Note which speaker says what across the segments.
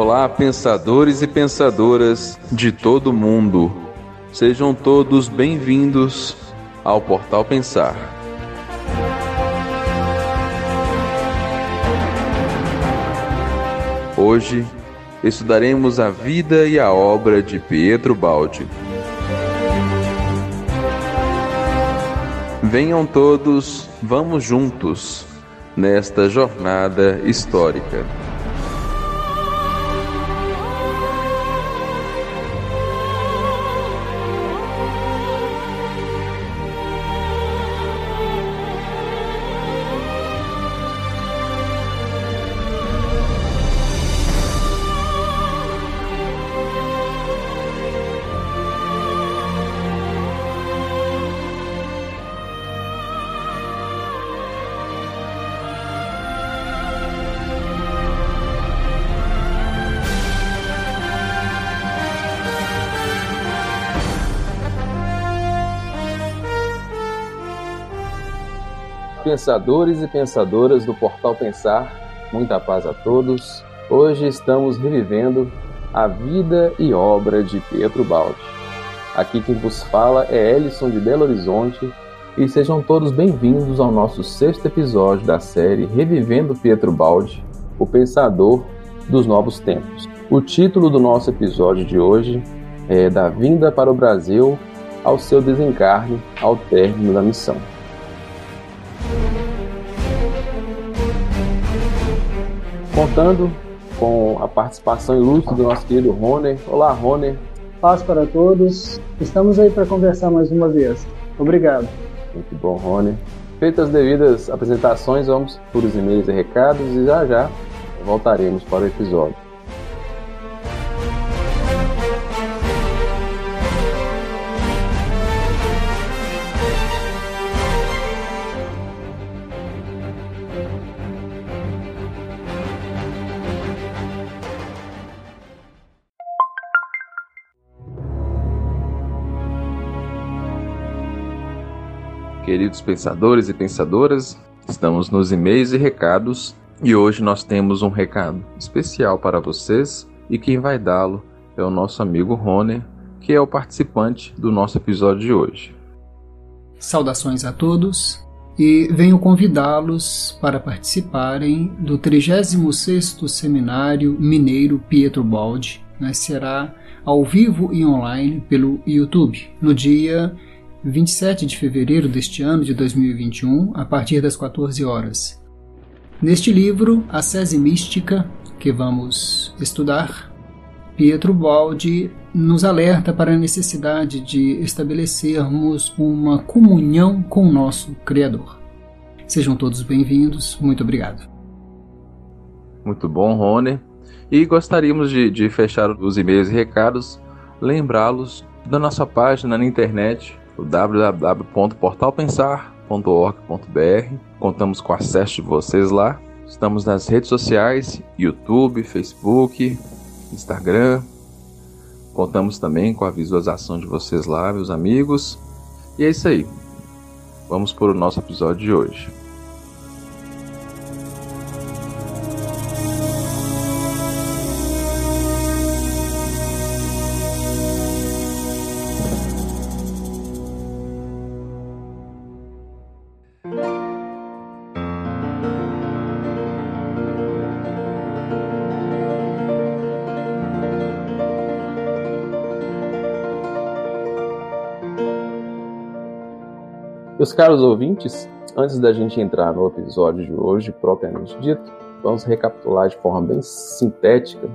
Speaker 1: Olá, pensadores e pensadoras de todo mundo. Sejam todos bem-vindos ao Portal Pensar. Hoje estudaremos a vida e a obra de Pietro Baldi. Venham todos, vamos juntos nesta jornada histórica. Pensadores e pensadoras do Portal Pensar, muita paz a todos. Hoje estamos revivendo a vida e obra de Pietro Baldi. Aqui quem vos fala é Ellison de Belo Horizonte e sejam todos bem-vindos ao nosso sexto episódio da série Revivendo Pietro Baldi, o pensador dos novos tempos. O título do nosso episódio de hoje é Da Vinda para o Brasil ao seu desencarne ao término da missão. Contando com a participação ilustre do nosso querido Rony. Olá, Rony.
Speaker 2: Paz para todos. Estamos aí para conversar mais uma vez. Obrigado.
Speaker 1: Muito bom, Rony. Feitas as devidas apresentações, vamos por os e-mails e recados e já já voltaremos para o episódio. Queridos pensadores e pensadoras, estamos nos e-mails e recados e hoje nós temos um recado especial para vocês e quem vai dá-lo é o nosso amigo Rony, que é o participante do nosso episódio de hoje.
Speaker 3: Saudações a todos e venho convidá-los para participarem do 36º Seminário Mineiro Pietro Baldi, né, será ao vivo e online pelo YouTube, no dia 27 de fevereiro deste ano de 2021, a partir das 14 horas. Neste livro, A Sese Mística, que vamos estudar, Pietro Baldi nos alerta para a necessidade de estabelecermos uma comunhão com o nosso Criador. Sejam todos bem-vindos, muito obrigado.
Speaker 1: Muito bom, Rony. E gostaríamos de, de fechar os e-mails e recados, lembrá-los da nossa página na internet www.portalpensar.org.br. Contamos com o acesso de vocês lá. Estamos nas redes sociais: YouTube, Facebook, Instagram. Contamos também com a visualização de vocês lá, meus amigos. E é isso aí. Vamos para o nosso episódio de hoje. Meus caros ouvintes, antes da gente entrar no episódio de hoje, propriamente dito, vamos recapitular de forma bem sintética.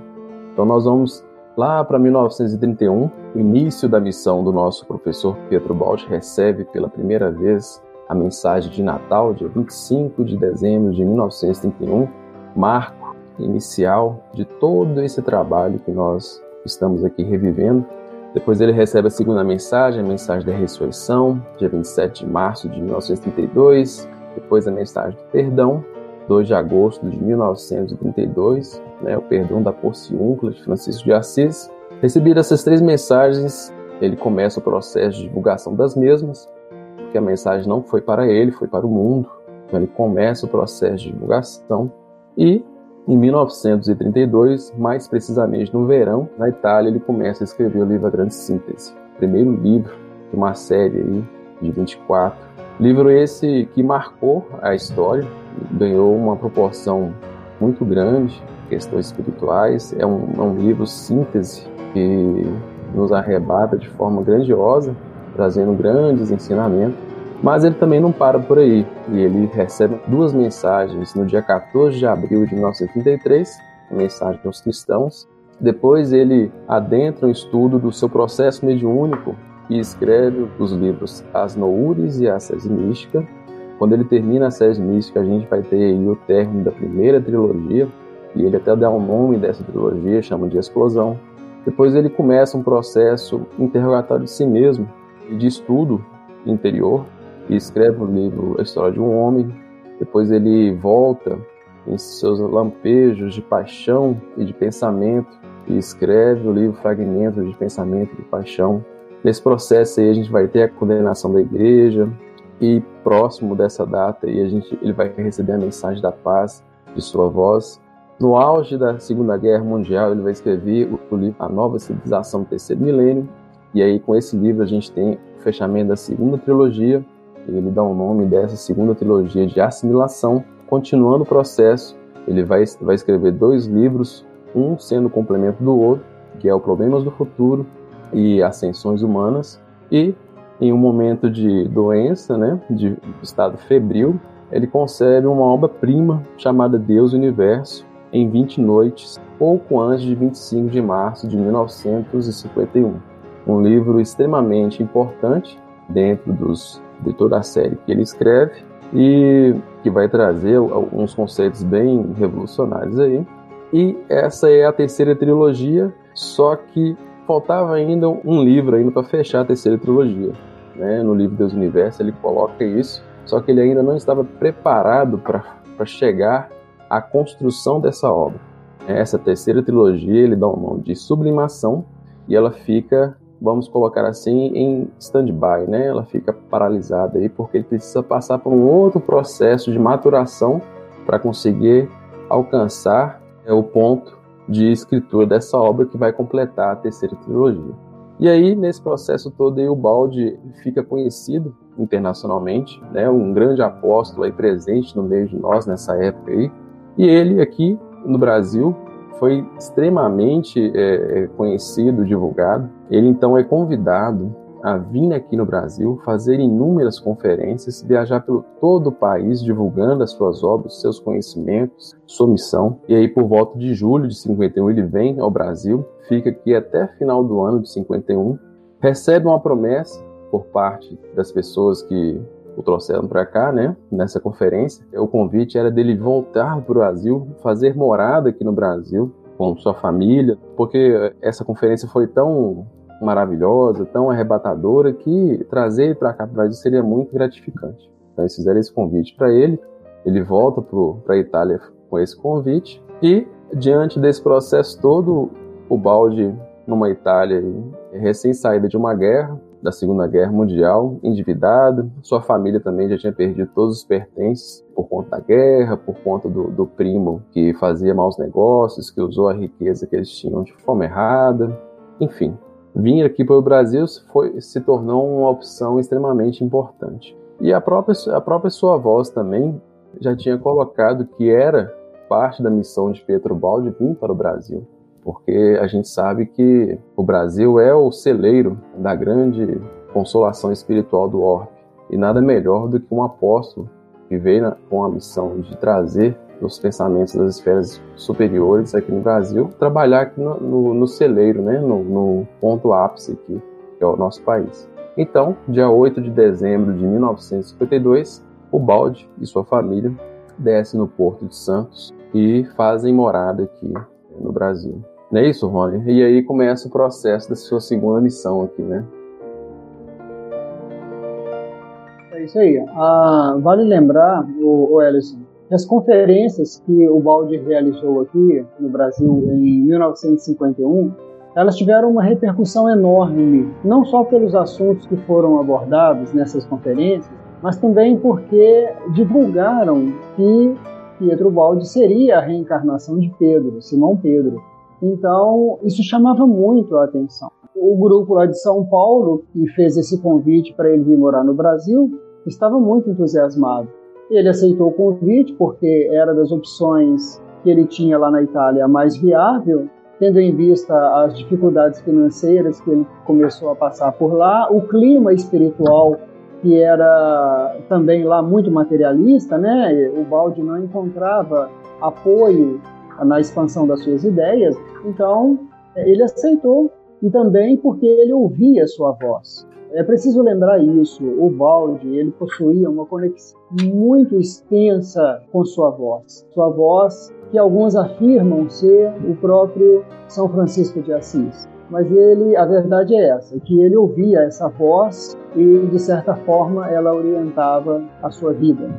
Speaker 1: Então, nós vamos lá para 1931, o início da missão do nosso professor Pietro Baldi recebe pela primeira vez a mensagem de Natal, dia 25 de dezembro de 1931, marco inicial de todo esse trabalho que nós estamos aqui revivendo depois ele recebe a segunda mensagem, a mensagem da ressurreição, dia 27 de março de 1932. Depois a mensagem do perdão, 2 de agosto de 1932, né, o perdão da porciúncula de Francisco de Assis. Recebidas essas três mensagens, ele começa o processo de divulgação das mesmas, porque a mensagem não foi para ele, foi para o mundo. Então ele começa o processo de divulgação e Em 1932, mais precisamente no verão, na Itália, ele começa a escrever o livro A Grande Síntese, primeiro livro de uma série aí de 24. Livro esse que marcou a história, ganhou uma proporção muito grande, questões espirituais. É um, é um livro síntese que nos arrebata de forma grandiosa, trazendo grandes ensinamentos. Mas ele também não para por aí, e ele recebe duas mensagens no dia 14 de abril de 1933, a mensagem aos cristãos. Depois ele adentra um estudo do seu processo mediúnico e escreve os livros As Noures e a Sese Mística. Quando ele termina a Sese Mística, a gente vai ter aí o término da primeira trilogia, e ele até dá um nome dessa trilogia, chama de Explosão. Depois ele começa um processo interrogatório de si mesmo, de estudo interior, e escreve o livro A História de um Homem. Depois ele volta em seus lampejos de paixão e de pensamento e escreve o livro Fragmentos de Pensamento e de Paixão. Nesse processo aí a gente vai ter a condenação da igreja e próximo dessa data aí a gente ele vai receber a mensagem da paz de sua voz no auge da Segunda Guerra Mundial, ele vai escrever o livro A Nova Civilização do Terceiro Milênio. E aí, com esse livro, a gente tem o fechamento da segunda trilogia. Ele dá o nome dessa segunda trilogia de assimilação. Continuando o processo, ele vai, vai escrever dois livros, um sendo complemento do outro, que é o Problemas do Futuro e Ascensões Humanas. E em um momento de doença, né, de estado febril, ele concebe uma obra-prima chamada Deus e Universo, em 20 noites, pouco antes de 25 de março de 1951. Um livro extremamente importante dentro dos, de toda a série que ele escreve e que vai trazer alguns conceitos bem revolucionários aí. E essa é a terceira trilogia, só que faltava ainda um livro ainda para fechar a terceira trilogia. Né? No livro Deus Universo ele coloca isso, só que ele ainda não estava preparado para chegar a construção dessa obra. Essa terceira trilogia ele dá o nome de Sublimação e ela fica, vamos colocar assim, em stand-by, né? Ela fica paralisada aí porque ele precisa passar por um outro processo de maturação para conseguir alcançar é, o ponto de escritura dessa obra que vai completar a terceira trilogia. E aí, nesse processo todo, aí, o Balde fica conhecido internacionalmente, né? um grande apóstolo aí presente no meio de nós nessa época aí, e ele aqui no Brasil foi extremamente é, é, conhecido, divulgado. Ele então é convidado a vir aqui no Brasil, fazer inúmeras conferências, viajar pelo todo o país divulgando as suas obras, seus conhecimentos, sua missão. E aí, por volta de julho de 51, ele vem ao Brasil, fica aqui até final do ano de 51, recebe uma promessa por parte das pessoas que o trouxeram para cá, né, nessa conferência. O convite era dele voltar para o Brasil, fazer morada aqui no Brasil com sua família, porque essa conferência foi tão maravilhosa, tão arrebatadora que trazer para cá para o Brasil seria muito gratificante. Então eles fizeram esse convite para ele, ele volta para a Itália com esse convite e diante desse processo todo, o balde numa Itália recém saída de uma guerra, da Segunda Guerra Mundial, endividado. Sua família também já tinha perdido todos os pertences por conta da guerra, por conta do, do primo que fazia maus negócios, que usou a riqueza que eles tinham de forma errada. Enfim, vir aqui para o Brasil foi, se tornou uma opção extremamente importante. E a própria, a própria sua voz também já tinha colocado que era parte da missão de Pietro Baldi vir para o Brasil porque a gente sabe que o Brasil é o celeiro da grande consolação espiritual do orbe. E nada melhor do que um apóstolo que veio com a missão de trazer os pensamentos das esferas superiores aqui no Brasil, trabalhar aqui no, no, no celeiro, né? No, no, ponto ápice aqui, que é o nosso país. Então, dia 8 de dezembro de 1952, o Balde e sua família descem no Porto de Santos e fazem morada aqui no Brasil. Não é isso, Rony? E aí começa o processo da sua segunda missão aqui, né?
Speaker 2: É isso aí. Ah, vale lembrar, o, o Ellison, que as conferências que o Baldi realizou aqui no Brasil em 1951, elas tiveram uma repercussão enorme, não só pelos assuntos que foram abordados nessas conferências, mas também porque divulgaram que Pietro Baldi seria a reencarnação de Pedro, Simão Pedro. Então, isso chamava muito a atenção. O grupo lá de São Paulo, que fez esse convite para ele vir morar no Brasil, estava muito entusiasmado. Ele aceitou o convite porque era das opções que ele tinha lá na Itália mais viável, tendo em vista as dificuldades financeiras que ele começou a passar por lá, o clima espiritual que era também lá muito materialista, né? O Balde não encontrava apoio na expansão das suas ideias, então ele aceitou e também porque ele ouvia sua voz. É preciso lembrar isso. O Balde ele possuía uma conexão muito extensa com sua voz. Sua voz que alguns afirmam ser o próprio São Francisco de Assis. Mas ele, a verdade é essa, que ele ouvia essa voz e de certa forma ela orientava a sua vida.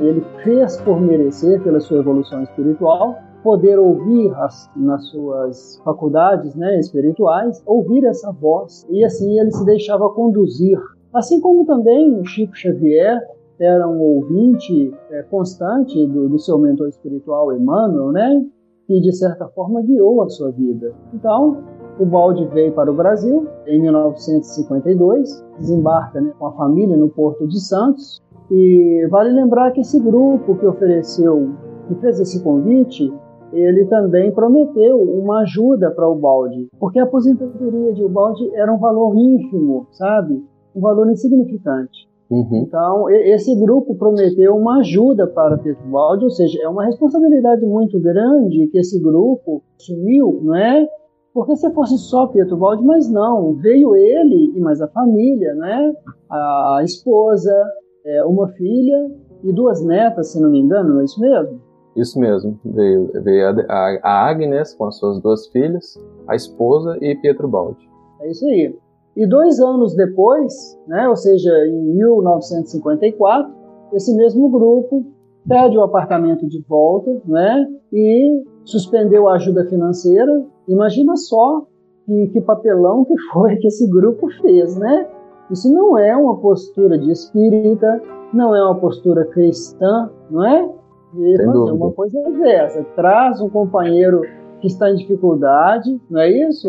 Speaker 2: Ele fez por merecer pela sua evolução espiritual poder ouvir as, nas suas faculdades né, espirituais, ouvir essa voz, e assim ele se deixava conduzir. Assim como também Chico Xavier era um ouvinte é, constante do, do, seu mentor espiritual Emmanuel, né, de certa forma guiou a sua vida. Então, o Balde veio para o Brasil em 1952, desembarca né, com a família no Porto de Santos, e vale lembrar que esse grupo que ofereceu, que fez esse convite, ele também prometeu uma ajuda para o balde, porque a aposentadoria de Ubaldi era um valor ínfimo, sabe? Um valor insignificante. Uhum. Então, esse grupo prometeu uma ajuda para Pedro Baldi, ou seja, é uma responsabilidade muito grande que esse grupo assumiu, não é? Porque se fosse só Pietro Baldi, mas não, veio ele e mais a família, né? A, esposa, é, uma filha e duas netas, se não me engano, não é isso mesmo?
Speaker 1: Isso mesmo. Veio, veio a, a, Agnes com as suas duas filhas, a esposa e Pietro Baldi.
Speaker 2: É isso aí. E dois anos depois, né, ou seja, em 1954, esse mesmo grupo pede o apartamento de volta né, e suspendeu a ajuda financeira. Imagina só que, que papelão que foi que esse grupo fez, né? Isso não é uma postura de espírita, não é uma postura cristã, não é? E Sem fazer dúvida. uma coisa dessa. Traz um companheiro que está em dificuldade, não é isso?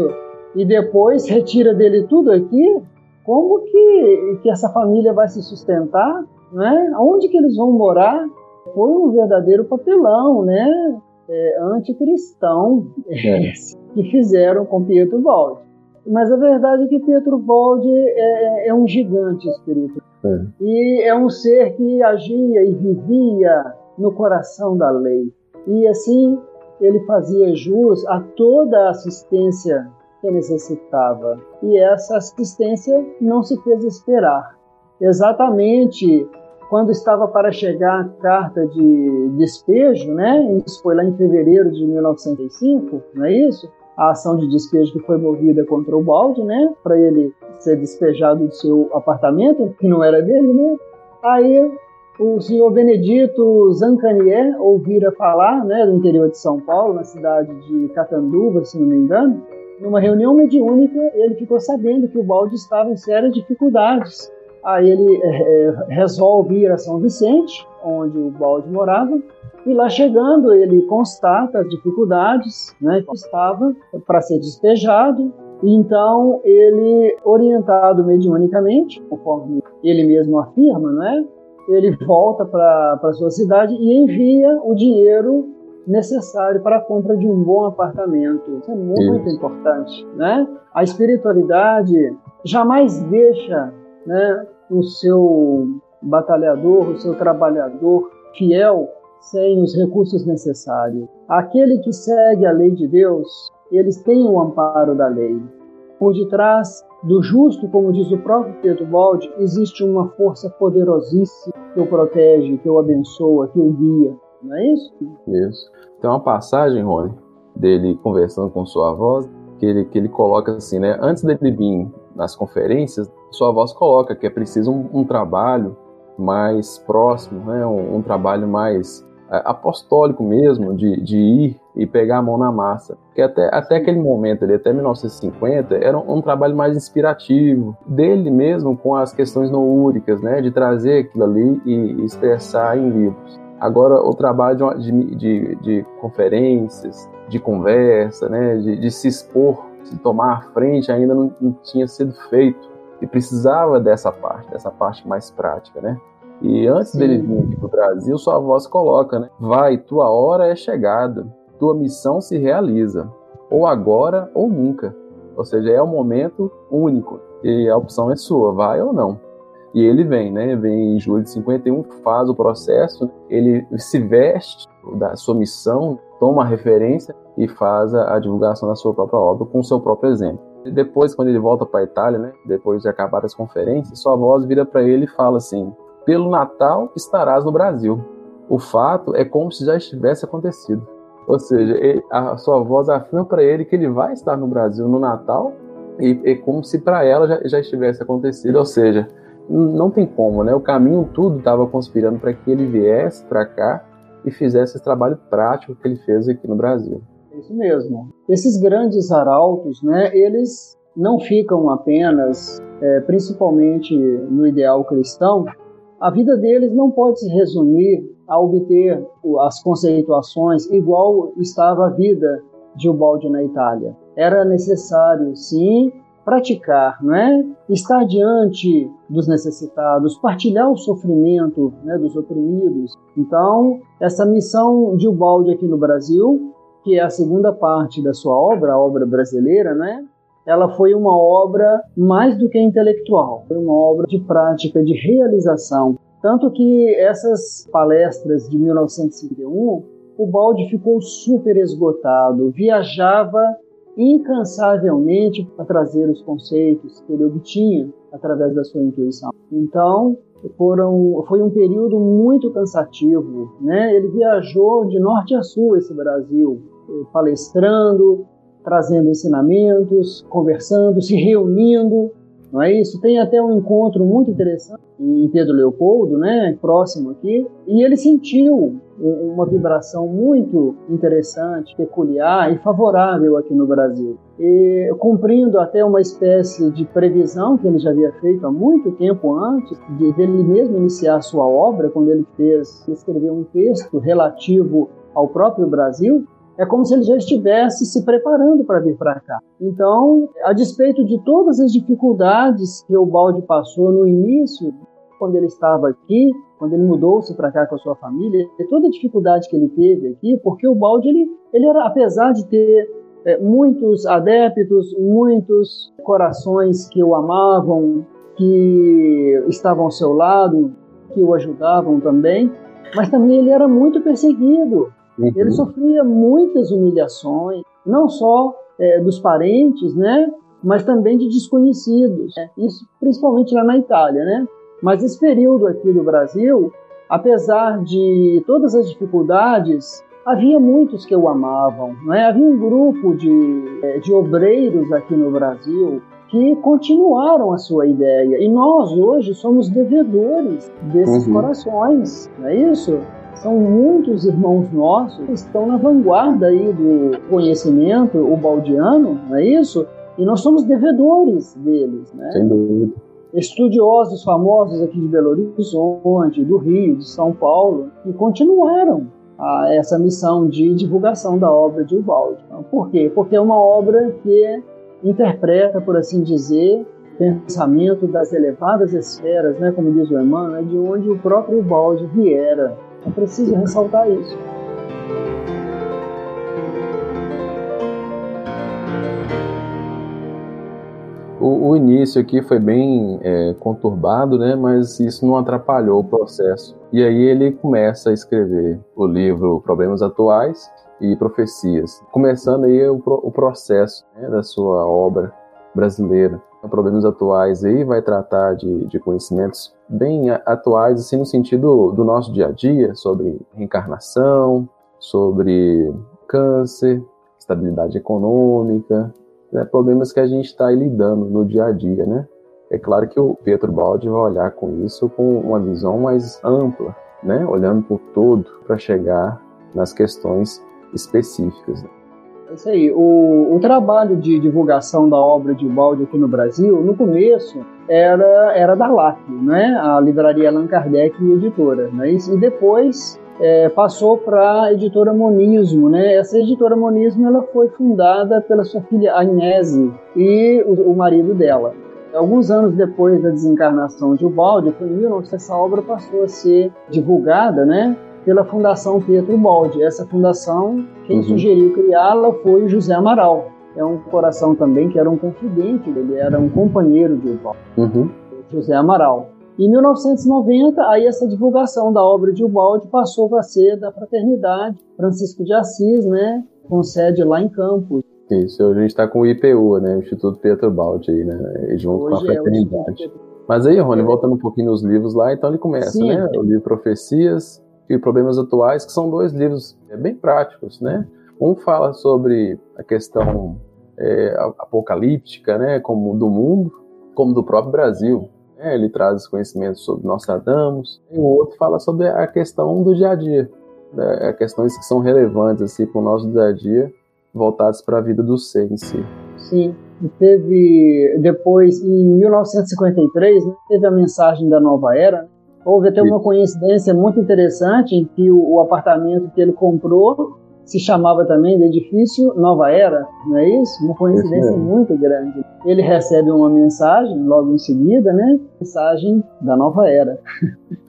Speaker 2: E depois retira dele tudo aqui. Como que, que essa família vai se sustentar? Né? Onde que eles vão morar? Foi um verdadeiro papelão, né? É, anticristão é. que fizeram com Pietro Baldi. Mas a verdade é que Pietro Baldi é, é um gigante espiritual. É. E é um ser que agia e vivia no coração da lei. E assim ele fazia jus a toda a assistência que necessitava. E essa assistência não se fez esperar. Exatamente quando estava para chegar a carta de despejo, né? Isso foi lá em fevereiro de 1905, não é isso? A ação de despejo que foi movida contra o balde, né? Para ele ser despejado do seu apartamento, que não era dele, né? Aí o senhor Benedito Zancanier ouvira falar, né, do interior de São Paulo, na cidade de Catanduva, se não me engano, numa reunião mediúnica, ele ficou sabendo que o balde estava em sérias dificuldades. Aí ele é, resolve ir a São Vicente, onde o balde morava, e lá chegando ele constata as dificuldades né, que estava para ser despejado. Então ele, orientado mediunicamente, conforme ele mesmo afirma, não é? Ele volta para sua cidade e envia o dinheiro necessário para a compra de um bom apartamento. Isso é muito Isso. importante, né? A espiritualidade jamais deixa, né, o seu batalhador, o seu trabalhador fiel sem os recursos necessários. Aquele que segue a lei de Deus, eles têm o amparo da lei. Por detrás do justo, como diz o próprio Pedro Baldi, existe uma força poderosíssima que o protege, que o abençoa, que o guia. Não é isso?
Speaker 1: Isso. Tem uma passagem, Rony, dele conversando com sua avó, que ele, que ele coloca assim, né? Antes dele vir nas conferências, sua voz coloca que é preciso um, um trabalho mais próximo, né? um, um trabalho mais apostólico mesmo, de, de ir e pegar a mão na massa. Porque até, até aquele momento ali, até 1950, era um, um, trabalho mais inspirativo, dele mesmo com as questões noúricas, né, de trazer aquilo ali e expressar em livros. Agora, o trabalho de, de, de conferências, de conversa, né, de, de, se expor, se tomar a frente, ainda não, não tinha sido feito. E precisava dessa parte, dessa parte mais prática, né? E antes Sim. dele vir aqui para o Brasil, sua voz coloca, né? Vai, tua hora é chegada, tua missão se realiza, ou agora ou nunca. Ou seja, é um momento único e a opção é sua, vai ou não. E ele vem, né? Vem em julho de 51, faz o processo, ele se veste da sua missão, toma a referência e faz a, a divulgação da sua própria obra com o seu próprio exemplo. E depois, quando ele volta para a Itália, né? Depois de acabar as conferências, sua voz vira para ele e fala assim: Pelo Natal estarás no Brasil. O fato é como se já estivesse acontecido. Ou seja, ele, a sua voz afirma para ele que ele vai estar no Brasil no Natal e, e como se para ela já, já estivesse acontecido. Ou seja, não tem como, né? O caminho tudo estava conspirando para que ele viesse para cá e fizesse esse trabalho prático que ele fez aqui no Brasil.
Speaker 2: Isso mesmo. Esses grandes arautos, né? Eles não ficam apenas, é, principalmente no ideal cristão. A vida deles não pode se resumir a obter as conceituações igual estava a vida de Ubaldi na Itália. Era necessário, sim, praticar, não é? Estar diante dos necessitados, partilhar o sofrimento né, dos oprimidos. Então, essa missão de Ubaldi aqui no Brasil, que é a segunda parte da sua obra, a obra brasileira, né? Ela foi uma obra mais do que intelectual, foi uma obra de prática, de realização. Tanto que essas palestras de 1951, o Balde ficou super esgotado, viajava incansavelmente para trazer os conceitos que ele obtinha através da sua intuição. Então, foram, foi um período muito cansativo. Né? Ele viajou de norte a sul esse Brasil, eh, palestrando, trazendo ensinamentos, conversando, se reunindo não é isso? Tem até um encontro muito interessante em Pedro Leopoldo, né, próximo aqui, e ele sentiu uma vibração muito interessante, peculiar e favorável aqui no Brasil. E cumprindo até uma espécie de previsão que ele já havia feito há muito tempo antes de dele mesmo iniciar sua obra, quando ele fez, ele escreveu um texto relativo ao próprio Brasil, é como se ele já estivesse se preparando para vir para cá. Então, a despeito de todas as dificuldades que o Balde passou no início, quando ele estava aqui, quando ele mudou-se para cá com a sua família, toda a dificuldade que ele teve aqui, porque o Balde, ele, ele era, apesar de ter é, muitos adeptos, muitos corações que o amavam, que estavam ao seu lado, que o ajudavam também, mas também ele era muito perseguido. Uhum. Ele sofria muitas humilhações, não só é, dos parentes, né, mas também de desconhecidos. Né? Isso principalmente lá na Itália, né? Mas esse período aqui do Brasil, apesar de todas as dificuldades, havia muitos que o amavam. Não é? Havia um grupo de, é, de obreiros aqui no Brasil que continuaram a sua ideia. E nós hoje somos devedores desses uhum. corações, não é isso? São muitos irmãos nossos que estão na vanguarda aí do conhecimento o baldiano, não é isso? E nós somos devedores deles, né?
Speaker 1: Sem dúvida.
Speaker 2: Estudiosos famosos aqui de Belo Horizonte, do Rio, de São Paulo, que continuaram a essa missão de divulgação da obra de Ubaldi. Então, por quê? Porque é uma obra que interpreta, por assim dizer, pensamento das elevadas esferas, né, como diz o Emmanuel, de onde o próprio Ubaldi viera é preciso ressaltar isso.
Speaker 1: O, o, início aqui foi bem é, conturbado, né? Mas isso não atrapalhou o processo. E aí ele começa a escrever o livro Problemas Atuais e Profecias, começando aí o, o processo né, da sua obra brasileira. Problemas Atuais aí vai tratar de, de conhecimentos bem atuais, assim, no sentido do nosso dia a dia, sobre reencarnação, sobre câncer, estabilidade econômica, né, problemas que a gente está lidando no dia a dia, né? É claro que o Pietro Baldi vai olhar com isso com uma visão mais ampla, né? Olhando por todo para chegar nas questões específicas. Né?
Speaker 2: É isso aí. O, o trabalho de divulgação da obra de Balde aqui no Brasil, no começo, era, era da LAC, né? a livraria Allan Kardec e editora. Né? E, depois é, passou para a editora Monismo. Né? Essa editora Monismo ela foi fundada pela sua filha Agnese e o, o marido dela. Alguns anos depois da desencarnação de Ubaldi, foi em 1900, essa obra passou a ser divulgada né, pela Fundação Pietro Baldi. Essa fundação, quem uhum. sugeriu criá-la foi o José Amaral. É um coração também que era um confidente, ele era um companheiro de Ubaldi. Uhum. José Amaral. Em 1990, aí essa divulgação da obra de Ubaldi passou a ser da Fraternidade Francisco de Assis, né, com sede lá em Campos.
Speaker 1: Isso, a gente está com o IPU, né, o Instituto Pietro Baldi, aí, né, junto hoje com a é Fraternidade. É Mas aí, Rony, voltando um pouquinho nos livros lá, então ele começa, Sim, né, o livro Profecias e Problemas Atuais, que são dois livros é, bem práticos, né, um fala sobre a questão é, apocalíptica, né, como do mundo, como do próprio Brasil, né? Ele traz conhecimentos sobre Nostradamus. E o outro fala sobre a questão do dia a dia, né? questões que são relevantes assim, para o nosso dia a dia, voltadas para a vida do ser em si.
Speaker 2: Sim. Teve depois, em 1953, né, teve a mensagem da nova era. Houve até uma coincidência muito interessante em que o, o apartamento que ele comprou se chamava também de edifício Nova Era, não é isso? Uma coincidência muito grande. Ele recebe uma mensagem logo em seguida, né? Mensagem da Nova Era.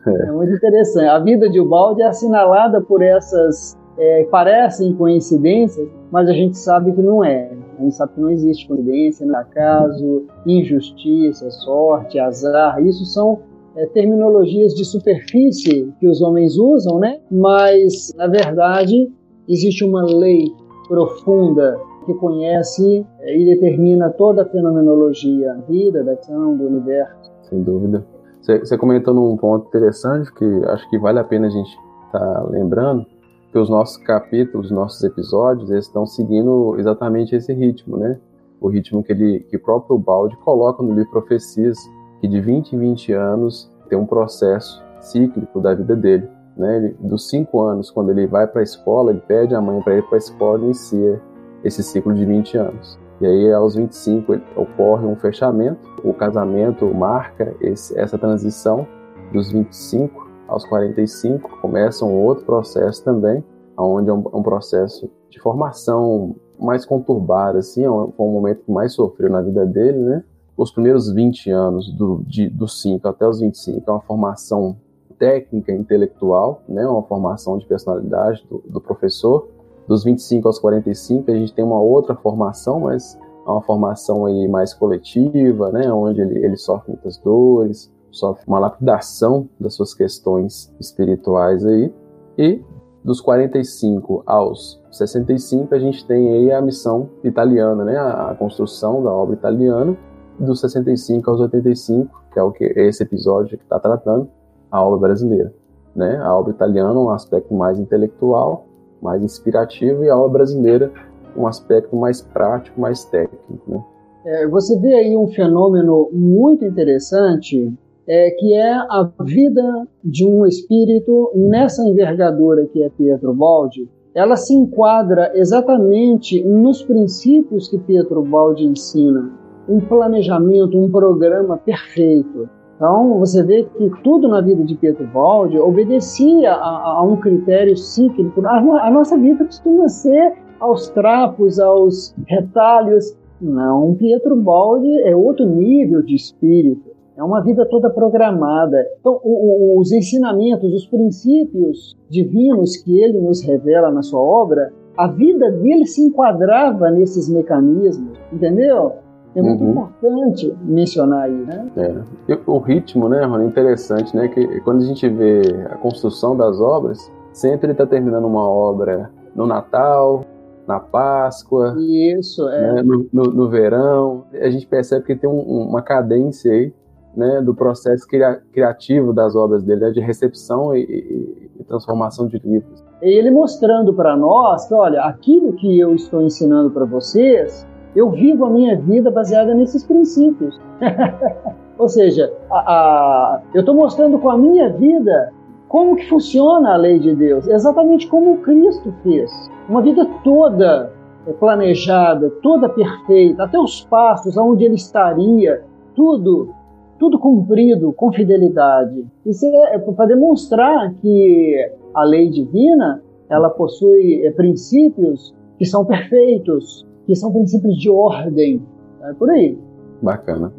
Speaker 2: É, é muito interessante. A vida de Ubaldi é assinalada por essas é, parecem coincidências, mas a gente sabe que não é. A gente sabe que não existe coincidência, não é acaso, injustiça, sorte, azar. Isso são é, terminologias de superfície que os homens usam, né? Mas, na verdade, existe uma lei profunda que conhece é, e determina toda a fenomenologia da vida, da ação, do universo.
Speaker 1: Sem dúvida. Você comentou num ponto interessante que acho que vale a pena a gente estar tá lembrando, que os nossos capítulos, os nossos episódios, eles estão seguindo exatamente esse ritmo, né? O ritmo que, ele, que o próprio Balde coloca no livro Profecias, que de 20 em 20 anos tem um processo cíclico da vida dele né? Ele, dos cinco anos, quando ele vai para a escola, ele pede a mãe para ir para a escola e inicia esse ciclo de 20 anos. E aí, aos 25, ele, ocorre um fechamento, o casamento marca esse, essa transição dos 25 aos 45, começa um outro processo também, onde é um, um processo de formação mais conturbado, assim, é foi um momento que mais sofreu na vida dele, né? Os primeiros 20 anos, do, de, dos 5 até os 25, é uma formação técnica, intelectual, né, uma formação de personalidade do, do professor. Dos 25 aos 45 a gente tem uma outra formação, mas é uma formação aí mais coletiva, né, onde ele, ele sofre muitas dores, sofre uma lapidação das suas questões espirituais aí. E dos 45 aos 65 a gente tem aí a missão italiana, né, a, a construção da obra italiana. Dos 65 aos 85, que é o que esse episódio está tratando, a obra brasileira. Né? A obra italiana um aspecto mais intelectual, mais inspirativo, e a obra brasileira um aspecto mais prático, mais técnico. Né?
Speaker 2: É, você vê aí um fenômeno muito interessante, é, que é a vida de um espírito nessa envergadura que é Pietro Baldi. Ela se enquadra exatamente nos princípios que Pietro Baldi ensina. Um planejamento, um programa perfeito então, você vê que tudo na vida de Pietro Baldi obedecia a, a um critério cíclico. A, a, nossa vida costuma ser aos trapos, aos retalhos. Não, Pietro Baldi é outro nível de espírito. É uma vida toda programada. Então, o, o, os ensinamentos, os princípios divinos que ele nos revela na sua obra, a vida dele se enquadrava nesses mecanismos, entendeu? É muito uhum. importante mencionar aí, né?
Speaker 1: É. o ritmo, né, Rony, interessante, né? Que quando a gente vê a construção das obras, sempre ele está terminando uma obra no Natal, na Páscoa,
Speaker 2: isso, é.
Speaker 1: Né, no, no, no, verão. A gente percebe que tem um, uma cadência aí, né, do processo cria, criativo das obras dele, né, de recepção e, e, e transformação de livros.
Speaker 2: Ele mostrando para nós que, olha, aquilo que eu estou ensinando para vocês eu vivo a minha vida baseada nesses princípios. Ou seja, a, a, eu estou mostrando com a minha vida como que funciona a lei de Deus, exatamente como Cristo fez. Uma vida toda planejada, toda perfeita, até os passos aonde ele estaria, tudo, tudo cumprido com fidelidade. Isso é, é para demonstrar que a lei divina, ela possui é, princípios que são perfeitos, que são princípios de ordem. É por aí.
Speaker 1: Bacana.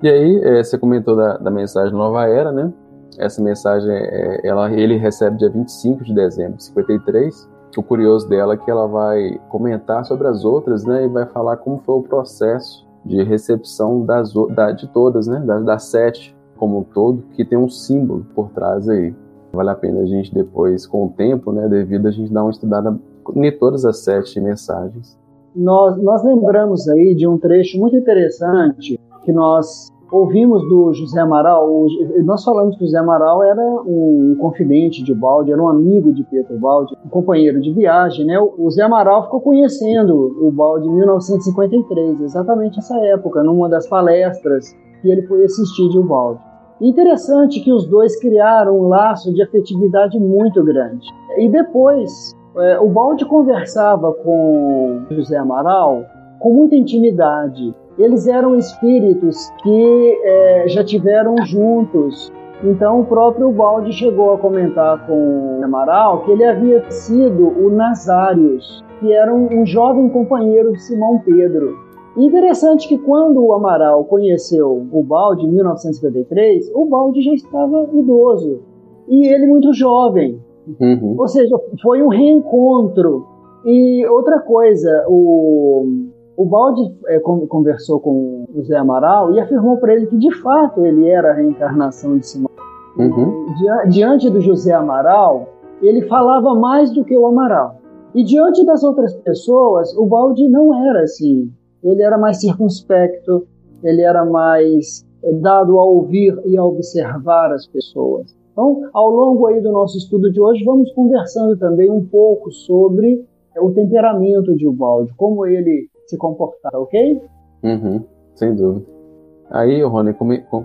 Speaker 1: E aí, é, você comentou da, da, mensagem Nova Era, né? Essa mensagem, é, ela, ele recebe dia 25 de dezembro de 53. O curioso dela é que ela vai comentar sobre as outras, né? E vai falar como foi o processo de recepção das, da, de todas, né? Das, das sete como um todo, que tem um símbolo por trás aí. Vale a pena a gente depois, com o tempo, né? Devido a gente dar uma estudada em todas as sete mensagens.
Speaker 2: Nós, nós lembramos aí de um trecho muito interessante que nós ouvimos do José Amaral, nós falamos que o José Amaral era um confidente de Balde, era um amigo de Pedro Balde, um companheiro de viagem, né? O José Amaral ficou conhecendo o Balde em 1953, exatamente essa época, numa das palestras que ele foi assistir de Balde. Interessante que os dois criaram um laço de afetividade muito grande. E depois, é, o Balde conversava com José Amaral com muita intimidade eles eram espíritos que é, já tiveram juntos. Então o próprio Balde chegou a comentar com Amaral que ele havia sido o Nazários, que era um, um jovem companheiro de Simão Pedro. Interessante que quando o Amaral conheceu o Balde em 1953, o Balde já estava idoso e ele muito jovem. Uhum. Ou seja, foi um reencontro. E outra coisa, o, o Balde é, conversou com o Zé Amaral e afirmou para ele que de fato ele era a reencarnação de Simão. Uhum. diante do José Amaral, ele falava mais do que o Amaral. E diante das outras pessoas, o Balde não era assim. Ele era mais circunspecto, ele era mais é, dado a ouvir e a observar as pessoas. Então, ao longo aí do nosso estudo de hoje, vamos conversando também um pouco sobre o temperamento de Ubaldi, como ele se comportar, ok?
Speaker 1: Uhum, sem dúvida. Aí, Rony,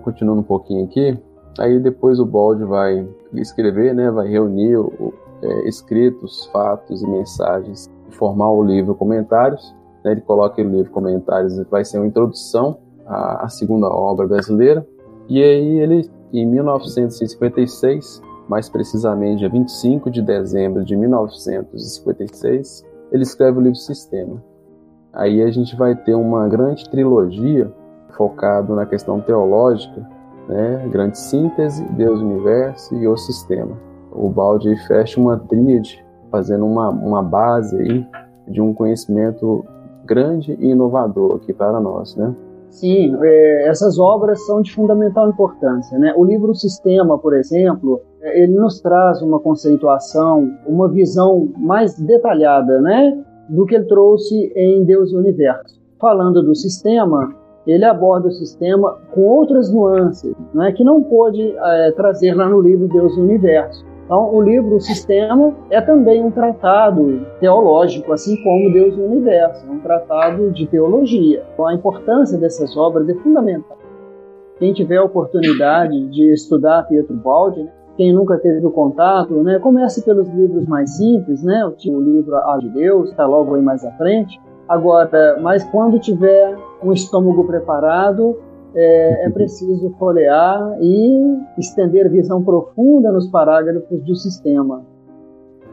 Speaker 1: continuando um pouquinho aqui, aí depois o Balde vai escrever, né, vai reunir o, é, escritos, fatos e mensagens, formar o livro Comentários. Né, ele coloca o livro Comentários, vai ser uma introdução à, à segunda obra brasileira. E aí ele, em 1956, mais precisamente dia 25 de dezembro de 1956, ele escreve o livro Sistema aí a gente vai ter uma grande trilogia focado na questão teológica, né? Grande síntese, Deus, universo e o sistema. O Balde fecha uma tríade, fazendo uma, uma base aí de um conhecimento grande e inovador aqui para nós, né?
Speaker 2: Sim, é, essas obras são de fundamental importância, né? O livro Sistema, por exemplo, é, ele nos traz uma conceituação, uma visão mais detalhada, né? do que ele trouxe em Deus e Universo. Falando do sistema, ele aborda o sistema com outras nuances, não é que não pôde é, trazer lá no livro Deus e Universo. Então, o livro O Sistema é também um tratado teológico, assim como Deus e o Universo, é um tratado de teologia. Então, a importância dessas obras é fundamental. Quem tiver a oportunidade de estudar Pietro Baldi, né, quem nunca teve o contato, né, comece pelos livros mais simples, né, o livro A de Deus, está logo aí mais à frente. Agora, mas quando tiver um estômago preparado, é, é preciso folhear e estender visão profunda nos parágrafos do sistema.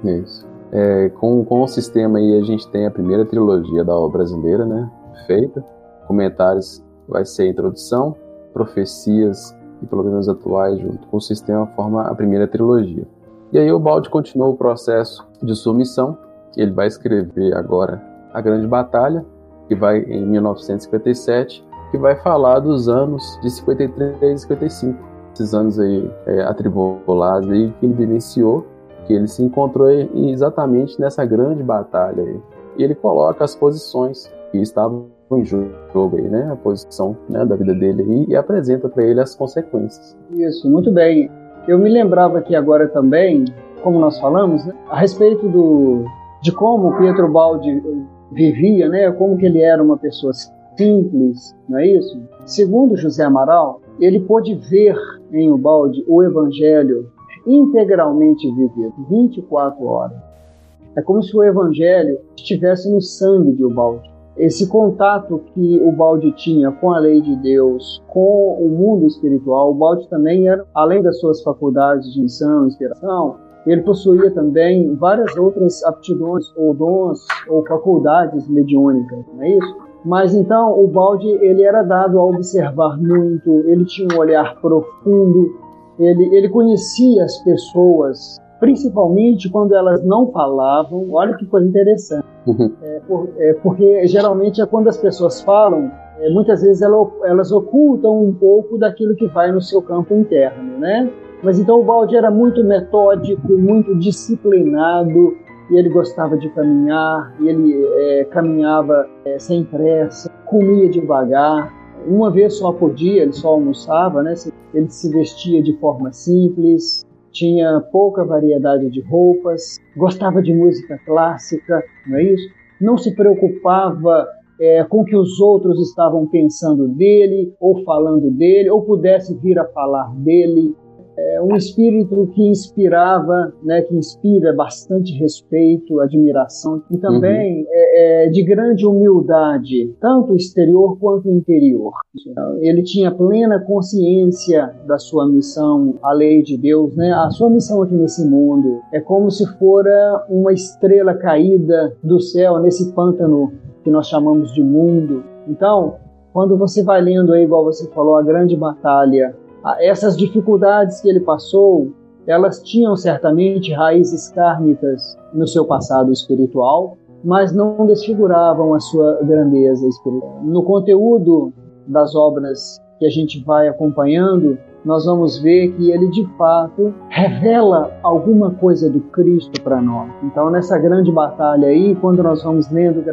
Speaker 1: Isso. É, com, com o sistema aí a gente tem a primeira trilogia da obra brasileira, né, feita. Comentários vai ser a introdução, profecias e problemas atuais junto com o sistema forma a primeira trilogia. E aí o Balde continuou o processo de sua missão. Ele vai escrever agora A Grande Batalha, que vai em 1957, que vai falar dos anos de 53 e 55. Esses anos aí é, atribulados aí que ele vivenciou, que ele se encontrou exatamente nessa grande batalha aí. E ele coloca as posições que estavam em jogo aí, né? A posição né, da vida dele aí e apresenta para ele as consequências.
Speaker 2: Isso, muito bem. Eu me lembrava aqui agora também, como nós falamos, né, a respeito do de como Pietro Baldi vivia, né? Como que ele era uma pessoa simples, não é isso? Segundo José Amaral, ele pôde ver em Ubaldi o Evangelho integralmente vivido, 24 horas. É como se o Evangelho estivesse no sangue de Ubaldi esse contato que o Balde tinha com a lei de Deus, com o mundo espiritual, o Balde também era, além das suas faculdades de missão, inspiração, ele possuía também várias outras aptidões ou dons ou faculdades mediúnicas, não é isso? Mas então o Balde ele era dado a observar muito, ele tinha um olhar profundo, ele, ele conhecia as pessoas, principalmente quando elas não falavam. Olha que coisa interessante. Uhum. É, por, é, porque geralmente é quando as pessoas falam, é, muitas vezes elas, elas ocultam um pouco daquilo que vai no seu campo interno, né? Mas então o Balde era muito metódico, muito disciplinado, e ele gostava de caminhar, e ele é, caminhava é, sem pressa, comia devagar, uma vez só por dia, ele só almoçava, né? Ele se vestia de forma simples, tinha pouca variedade de roupas, gostava de música clássica, não é isso? Não se preocupava é, com o que os outros estavam pensando dele, ou falando dele, ou pudesse vir a falar dele é um espírito que inspirava, né, que inspira bastante respeito, admiração e também uhum. é, é, de grande humildade, tanto exterior quanto interior. Ele tinha plena consciência da sua missão, a lei de Deus, né? A sua missão aqui nesse mundo é como se fora uma estrela caída do céu nesse pântano que nós chamamos de mundo. Então, quando você vai lendo aí, igual você falou, a grande batalha essas dificuldades que ele passou, elas tinham certamente raízes kármicas no seu passado espiritual, mas não desfiguravam a sua grandeza espiritual. No conteúdo das obras que a gente vai acompanhando, nós vamos ver que ele de fato revela alguma coisa do Cristo para nós. Então, nessa grande batalha aí, quando nós vamos lendo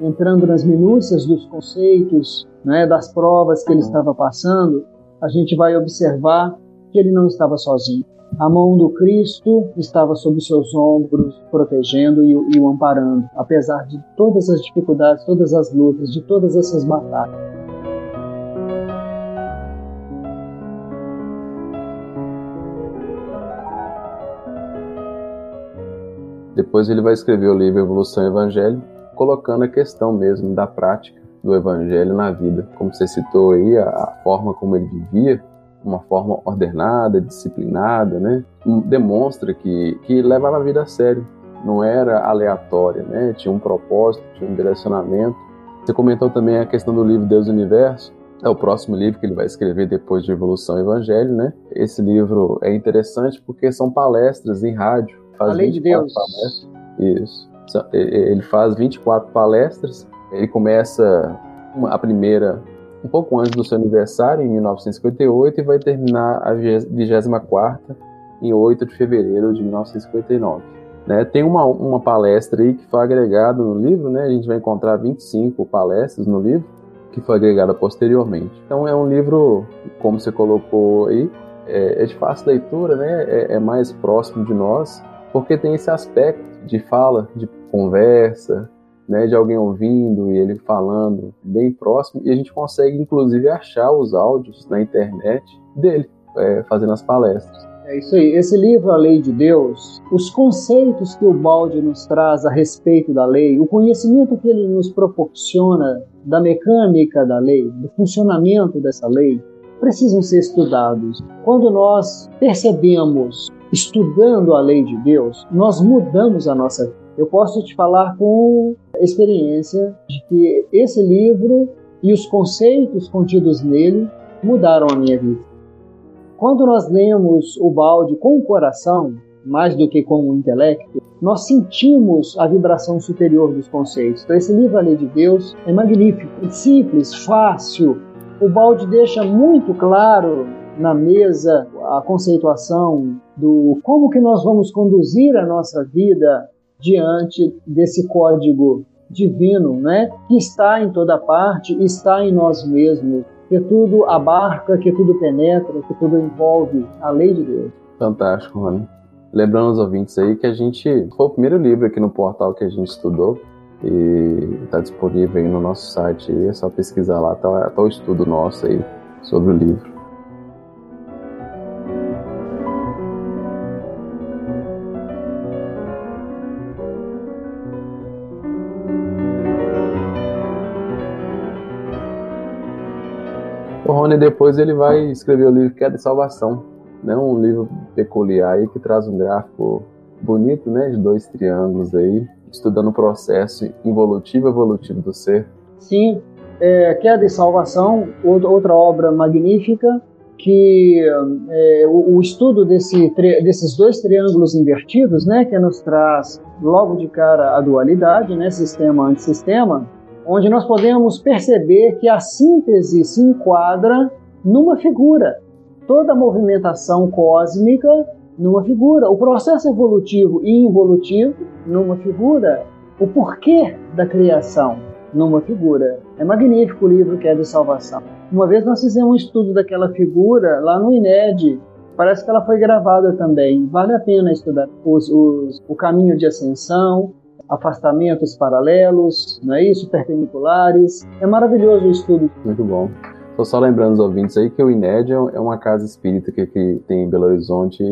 Speaker 2: entrando nas minúcias dos conceitos, né, das provas que ele estava passando, a gente vai observar que ele não estava sozinho. A mão do Cristo estava sobre seus ombros, protegendo e, e o amparando, apesar de todas as dificuldades, todas as lutas, de todas essas batalhas.
Speaker 1: Depois ele vai escrever o livro Evolução Evangelho, colocando a questão mesmo da prática do evangelho na vida. Como você citou aí, a, a forma como ele vivia, uma forma ordenada, disciplinada, né? Demonstra que, que levava a vida a sério, não era aleatória, né? Tinha um propósito, tinha um direcionamento. Você comentou também a questão do livro Deus e Universo, é o próximo livro que ele vai escrever depois de Evolução e Evangelho, né? Esse livro é interessante porque são palestras em rádio.
Speaker 2: Faz a lei de Deus.
Speaker 1: Palestras. Isso. Ele faz 24 palestras ele começa a primeira um pouco antes do seu aniversário, em 1958, e vai terminar a 24 em 8 de fevereiro de 1959. Né? Tem uma, uma palestra aí que foi agregada no livro, né? a gente vai encontrar 25 palestras no livro, que foi agregada posteriormente. Então é um livro, como você colocou aí, é, é de fácil leitura, né? É, é, mais próximo de nós, porque tem esse aspecto de fala, de conversa, né, de alguém ouvindo e ele falando bem próximo, e a gente consegue inclusive achar os áudios na internet dele é, fazendo as palestras.
Speaker 2: É isso aí. Esse livro, A Lei de Deus, os conceitos que o Balde nos traz a respeito da lei, o conhecimento que ele nos proporciona da mecânica da lei, do funcionamento dessa lei, precisam ser estudados. Quando nós percebemos, estudando a lei de Deus, nós mudamos a nossa vida eu posso te falar com experiência de que esse livro e os conceitos contidos nele mudaram a minha vida. Quando nós lemos o balde com o coração, mais do que com o intelecto, nós sentimos a vibração superior dos conceitos. Então, esse livro, A Lei de Deus, é magnífico, é simples, fácil. O balde deixa muito claro na mesa a conceituação do como que nós vamos conduzir a nossa vida diante desse código divino, né, que está em toda parte, está em nós mesmos, que tudo abarca, que tudo penetra, que tudo envolve a lei de Deus.
Speaker 1: Fantástico, mano. Lembrando aos ouvintes aí que a gente foi o primeiro livro aqui no portal que a gente estudou e está disponível aí no nosso site. É só pesquisar lá, tá, tá o estudo nosso aí sobre o livro. Rony depois ele vai escrever o livro que é de salvação, né? Um livro peculiar aí que traz um gráfico bonito, né? De dois triângulos aí, estudando o processo involutivo e evolutivo do ser.
Speaker 2: Sim, é, Queda e Salvação, outra obra magnífica, que é, o, o, estudo desse, desses dois triângulos invertidos, né, que nos traz logo de cara a dualidade, né, sistema-antissistema, onde nós podemos perceber que a síntese se enquadra numa figura. Toda a movimentação cósmica numa figura. O processo evolutivo e involutivo numa figura. O porquê da criação numa figura. É magnífico o livro que é de salvação. Uma vez nós fizemos um estudo daquela figura lá no INED. Parece que ela foi gravada também. Vale a pena estudar os, os, o caminho de ascensão, afastamentos paralelos, não é isso? Perpendiculares. É maravilhoso o estudo.
Speaker 1: Muito bom. Estou só lembrando os ouvintes aí que o INED é uma casa espírita que, que tem em Belo Horizonte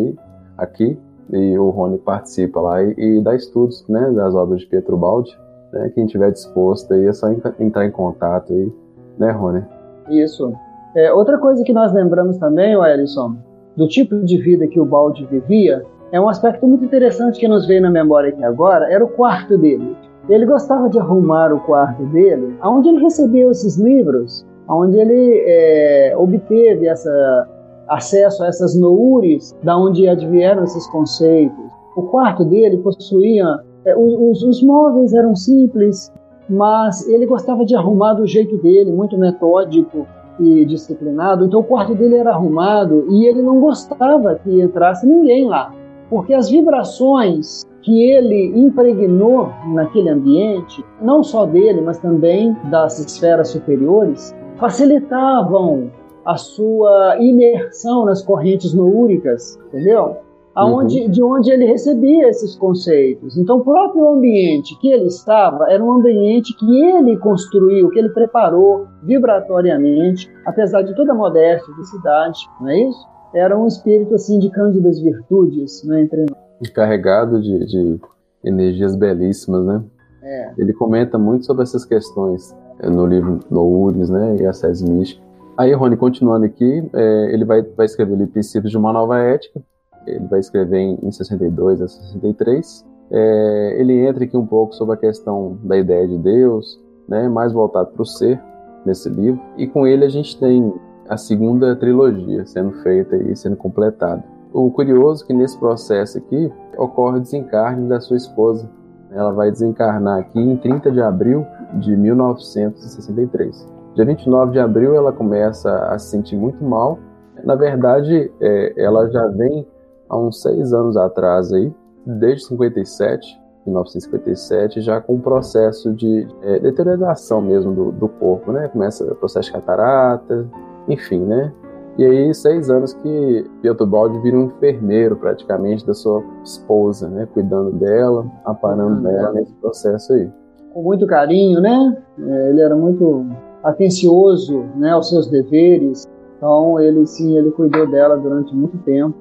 Speaker 1: aqui, e o Rony participa lá e, e dá estudos né, das obras de Pietro Baldi. Né? Quem tiver disposto aí é só entrar em contato aí, né, Rony?
Speaker 2: Isso. É, outra coisa que nós lembramos também, Ellison, do tipo de vida que o Baldi vivia, é um aspecto muito interessante que nos veio na memória aqui agora, era o quarto dele. Ele gostava de arrumar o quarto dele, onde ele recebeu esses livros, onde ele é, obteve essa, acesso a essas noures, da onde advieram esses conceitos. O quarto dele possuía é, os, os, móveis eram simples, mas ele gostava de arrumar do jeito dele, muito metódico e disciplinado. Então o quarto dele era arrumado e ele não gostava que entrasse ninguém lá, porque as vibrações que ele impregnou naquele ambiente, não só dele, mas também das esferas superiores, facilitavam a sua imersão nas correntes noúricas, entendeu? aonde, uhum. de onde ele recebia esses conceitos. Então, o próprio ambiente que ele estava era um ambiente que ele construiu, que ele preparou vibratoriamente, apesar de toda a modéstia de cidade, não é isso? Era um espírito assim de cândidas virtudes né, entre nós.
Speaker 1: Carregado de, de energias belíssimas, né?
Speaker 2: É.
Speaker 1: Ele comenta muito sobre essas questões eh, no livro Loures, né, e a Sés Mística. Aí, Rony, continuando aqui, é, ele vai, vai escrever ali Princípios de uma Nova Ética, ele vai escrever em, em 62 a 63. É, ele entra aqui um pouco sobre a questão da ideia de Deus, né, mais voltado para o ser nesse livro. E com ele a gente tem a segunda trilogia sendo feita e sendo completada. O curioso é que nesse processo aqui ocorre o desencarne da sua esposa. Ela vai desencarnar aqui em 30 de abril de 1963. Dia 29 de abril ela começa a se sentir muito mal. Na verdade, é, ela já vem há uns seis anos atrás aí, desde 57, 1957, já com um processo de é, deterioração mesmo do, do corpo, né? Começa o processo de catarata, enfim, né? E aí, seis anos que Pietro Baldi vira um enfermeiro praticamente da sua esposa, né? Cuidando dela, aparando uhum. nesse processo aí.
Speaker 2: Com muito carinho, né? É, ele era muito atencioso, né, aos seus deveres. Então, ele sim, ele cuidou dela durante muito tempo.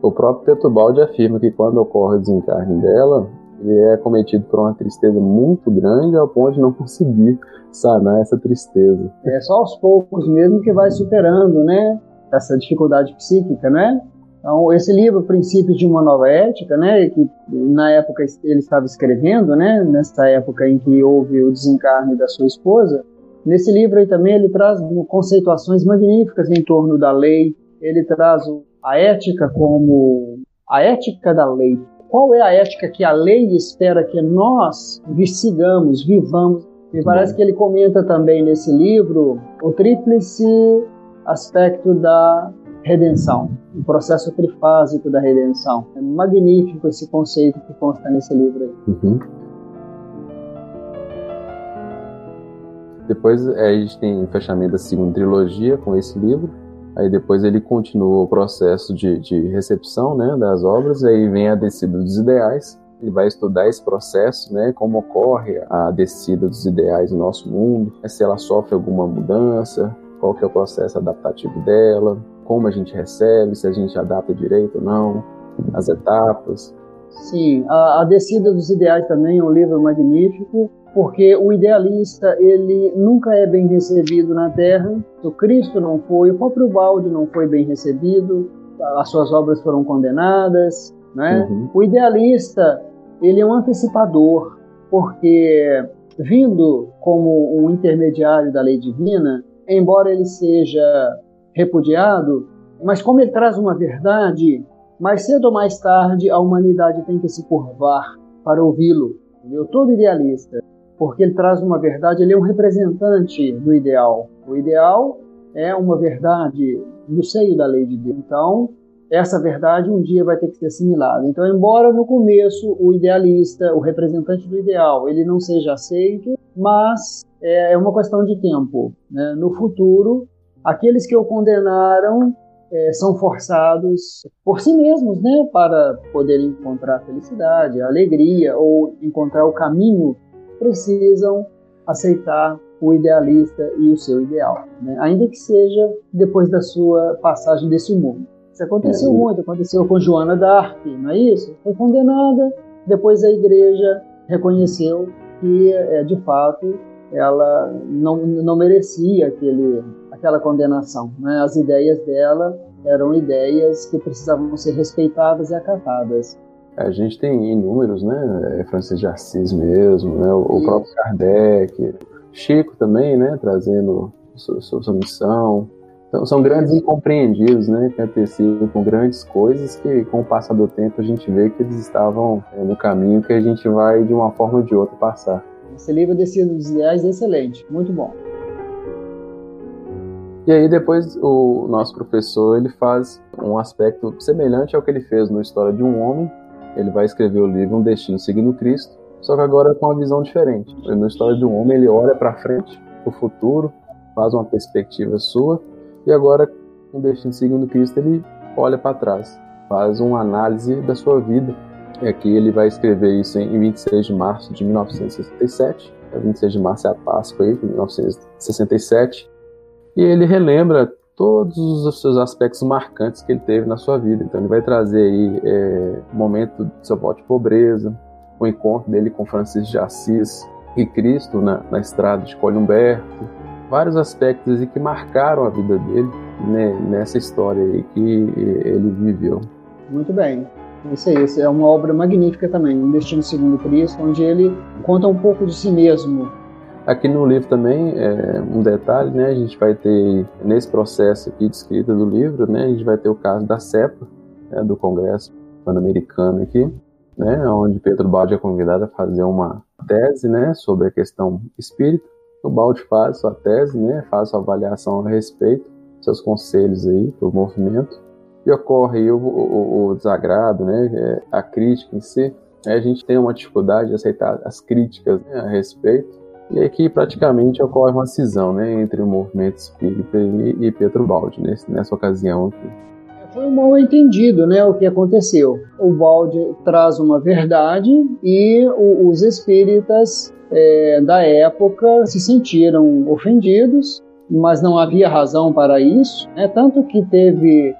Speaker 1: O próprio Tetubaldi afirma que quando ocorre o desencarne dela, ele é cometido por uma tristeza muito grande ao ponto de não conseguir sanar essa tristeza.
Speaker 2: É só aos poucos mesmo que vai superando, né, essa dificuldade psíquica, né? Então, esse livro, Princípios de uma Nova Ética, né, que na época ele estava escrevendo, né, nessa época em que houve o desencarne da sua esposa, nesse livro aí também ele traz conceituações magníficas em torno da lei, ele traz a ética como a ética da lei. Qual é a ética que a lei espera que nós sigamos, vivamos? Me parece que ele comenta também nesse livro o tríplice aspecto da redenção, o processo trifásico da redenção. É magnífico esse conceito que consta nesse livro aí.
Speaker 1: Uhum. Depois é, a gente tem o fechamento da segunda trilogia com esse livro. Aí depois ele continua o processo de, de recepção né, das obras, aí vem a descida dos ideais. Ele vai estudar esse processo, né, como ocorre a descida dos ideais no nosso mundo, se ela sofre alguma mudança, qual que é o processo adaptativo dela, como a gente recebe, se a gente adapta direito ou não, as etapas.
Speaker 2: Sim, a, a Descida dos Ideais também é um livro magnífico. Porque o idealista ele nunca é bem recebido na Terra. O Cristo não foi, o próprio Balde não foi bem recebido, as suas obras foram condenadas. Né? Uhum. O idealista ele é um antecipador, porque vindo como um intermediário da lei divina, embora ele seja repudiado, mas como ele traz uma verdade, mais cedo ou mais tarde a humanidade tem que se curvar para ouvi-lo. Todo idealista, porque ele traz uma verdade, ele é um representante do ideal. O ideal é uma verdade no seio da lei de Deus. Então, essa verdade um dia vai ter que ser assimilada. Então, embora no começo o idealista, o representante do ideal, ele não seja aceito, mas é, é uma questão de tempo. Né? No futuro, aqueles que o condenaram é, são forçados por si mesmos, né, para poder encontrar felicidade, alegria ou encontrar o caminho, precisam aceitar o idealista e o seu ideal, né? ainda que seja depois da sua passagem desse mundo. Isso aconteceu é. muito, aconteceu com Joana d'Arc, não é isso? Foi condenada, depois a igreja reconheceu que, é, de fato, ela não, não merecia aquele, aquela condenação. Né? As ideias dela eram ideias que precisavam ser respeitadas e acatadas.
Speaker 1: A gente tem inúmeros, né? É, Francis de Assis mesmo, né? o, o próprio Kardec, Chico também, né? Trazendo sua, sua missão. Então, são grandes incompreendidos, né, que antecipam grandes coisas que, com o passar do tempo, a gente vê que eles estavam é, no caminho que a gente vai, de uma forma ou de outra, passar.
Speaker 2: Esse livro, Descida dos Ideais, é excelente, muito bom.
Speaker 1: E aí depois o nosso professor ele faz um aspecto semelhante ao que ele fez no História de um Homem. Ele vai escrever o livro Um Destino Seguindo Cristo, só que agora com uma visão diferente. No História de um Homem ele olha para frente, para o futuro, faz uma perspectiva sua e agora, com Destino Segundo Cristo, ele olha para trás, faz uma análise da sua vida. E aqui ele vai escrever isso em 26 de março de 1967. 26 de março é a Páscoa aí, de 1967. E ele relembra todos os seus aspectos marcantes que ele teve na sua vida. Então ele vai trazer aí é, o momento do seu voto de pobreza, o encontro dele com Francisco de Assis e Cristo na, na estrada de Colhe Humberto, vários aspectos que marcaram a vida dele né, nessa história aí que ele viveu.
Speaker 2: Muito bem. Isso aí, isso é uma obra magnífica também, Um Destino Segundo Cristo, onde ele conta um pouco de si mesmo.
Speaker 1: Aqui no livro também, é, um detalhe, né, a gente vai ter, nesse processo aqui de escrita do livro, né, a gente vai ter o caso da CEPA, né, do Congresso Pan-Americano aqui, né, onde Pedro Baldi é convidado a fazer uma tese, né, sobre a questão espírita. O Balde faz sua tese, né, faz sua avaliação a respeito, seus conselhos aí para o movimento, e ocorre o, o, o desagrado, né, é, a crítica em si. A gente tem uma dificuldade de aceitar as críticas né, a respeito, e aqui praticamente ocorre uma cisão né, entre o movimento espírita e, Pedro Balde nesse, nessa ocasião aqui.
Speaker 2: Foi um mal entendido, né, o que aconteceu. O Balde traz uma verdade e o, os espíritas é, da época se sentiram ofendidos, mas não havia razão para isso. Né? Tanto que teve